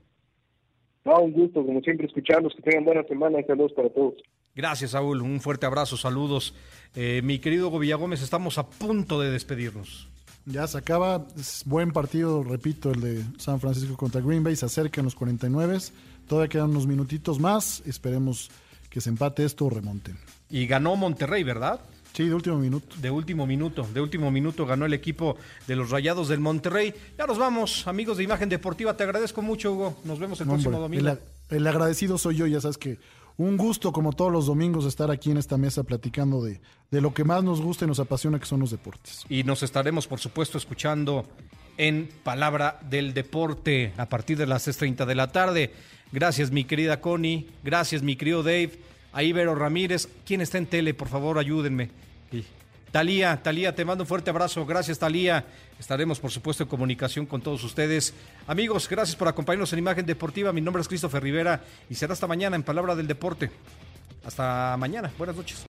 No, un gusto, como siempre, escucharlos. Que tengan buena semana y saludos para todos. Gracias, Saúl. Un fuerte abrazo, saludos. Eh, mi querido Gómez, estamos a punto de despedirnos. Ya se acaba, es buen partido, repito, el de San Francisco contra Green Bay, se acercan los 49, todavía quedan unos minutitos más, esperemos que se empate esto o remonte. Y ganó Monterrey, ¿verdad? Sí, de último minuto. De último minuto, de último minuto ganó el equipo de los Rayados del Monterrey. Ya nos vamos, amigos de Imagen Deportiva, te agradezco mucho, Hugo. Nos vemos el próximo domingo. El, el agradecido soy yo, ya sabes que un gusto, como todos los domingos, estar aquí en esta mesa platicando de, de, lo que más nos gusta y nos apasiona, que son los deportes. Y nos estaremos, por supuesto, escuchando en Palabra del Deporte a partir de las 6.30 de la tarde. Gracias, mi querida Connie. Gracias, mi querido Dave. A Ibero Ramírez. ¿Quién está en tele? Por favor, ayúdenme. Talía, Talía, te mando un fuerte abrazo. Gracias, Talía. Estaremos, por supuesto, en comunicación con todos ustedes. Amigos, gracias por acompañarnos en Imagen Deportiva. Mi nombre es Christopher Rivera y será hasta mañana en Palabra del Deporte. Hasta mañana. Buenas noches.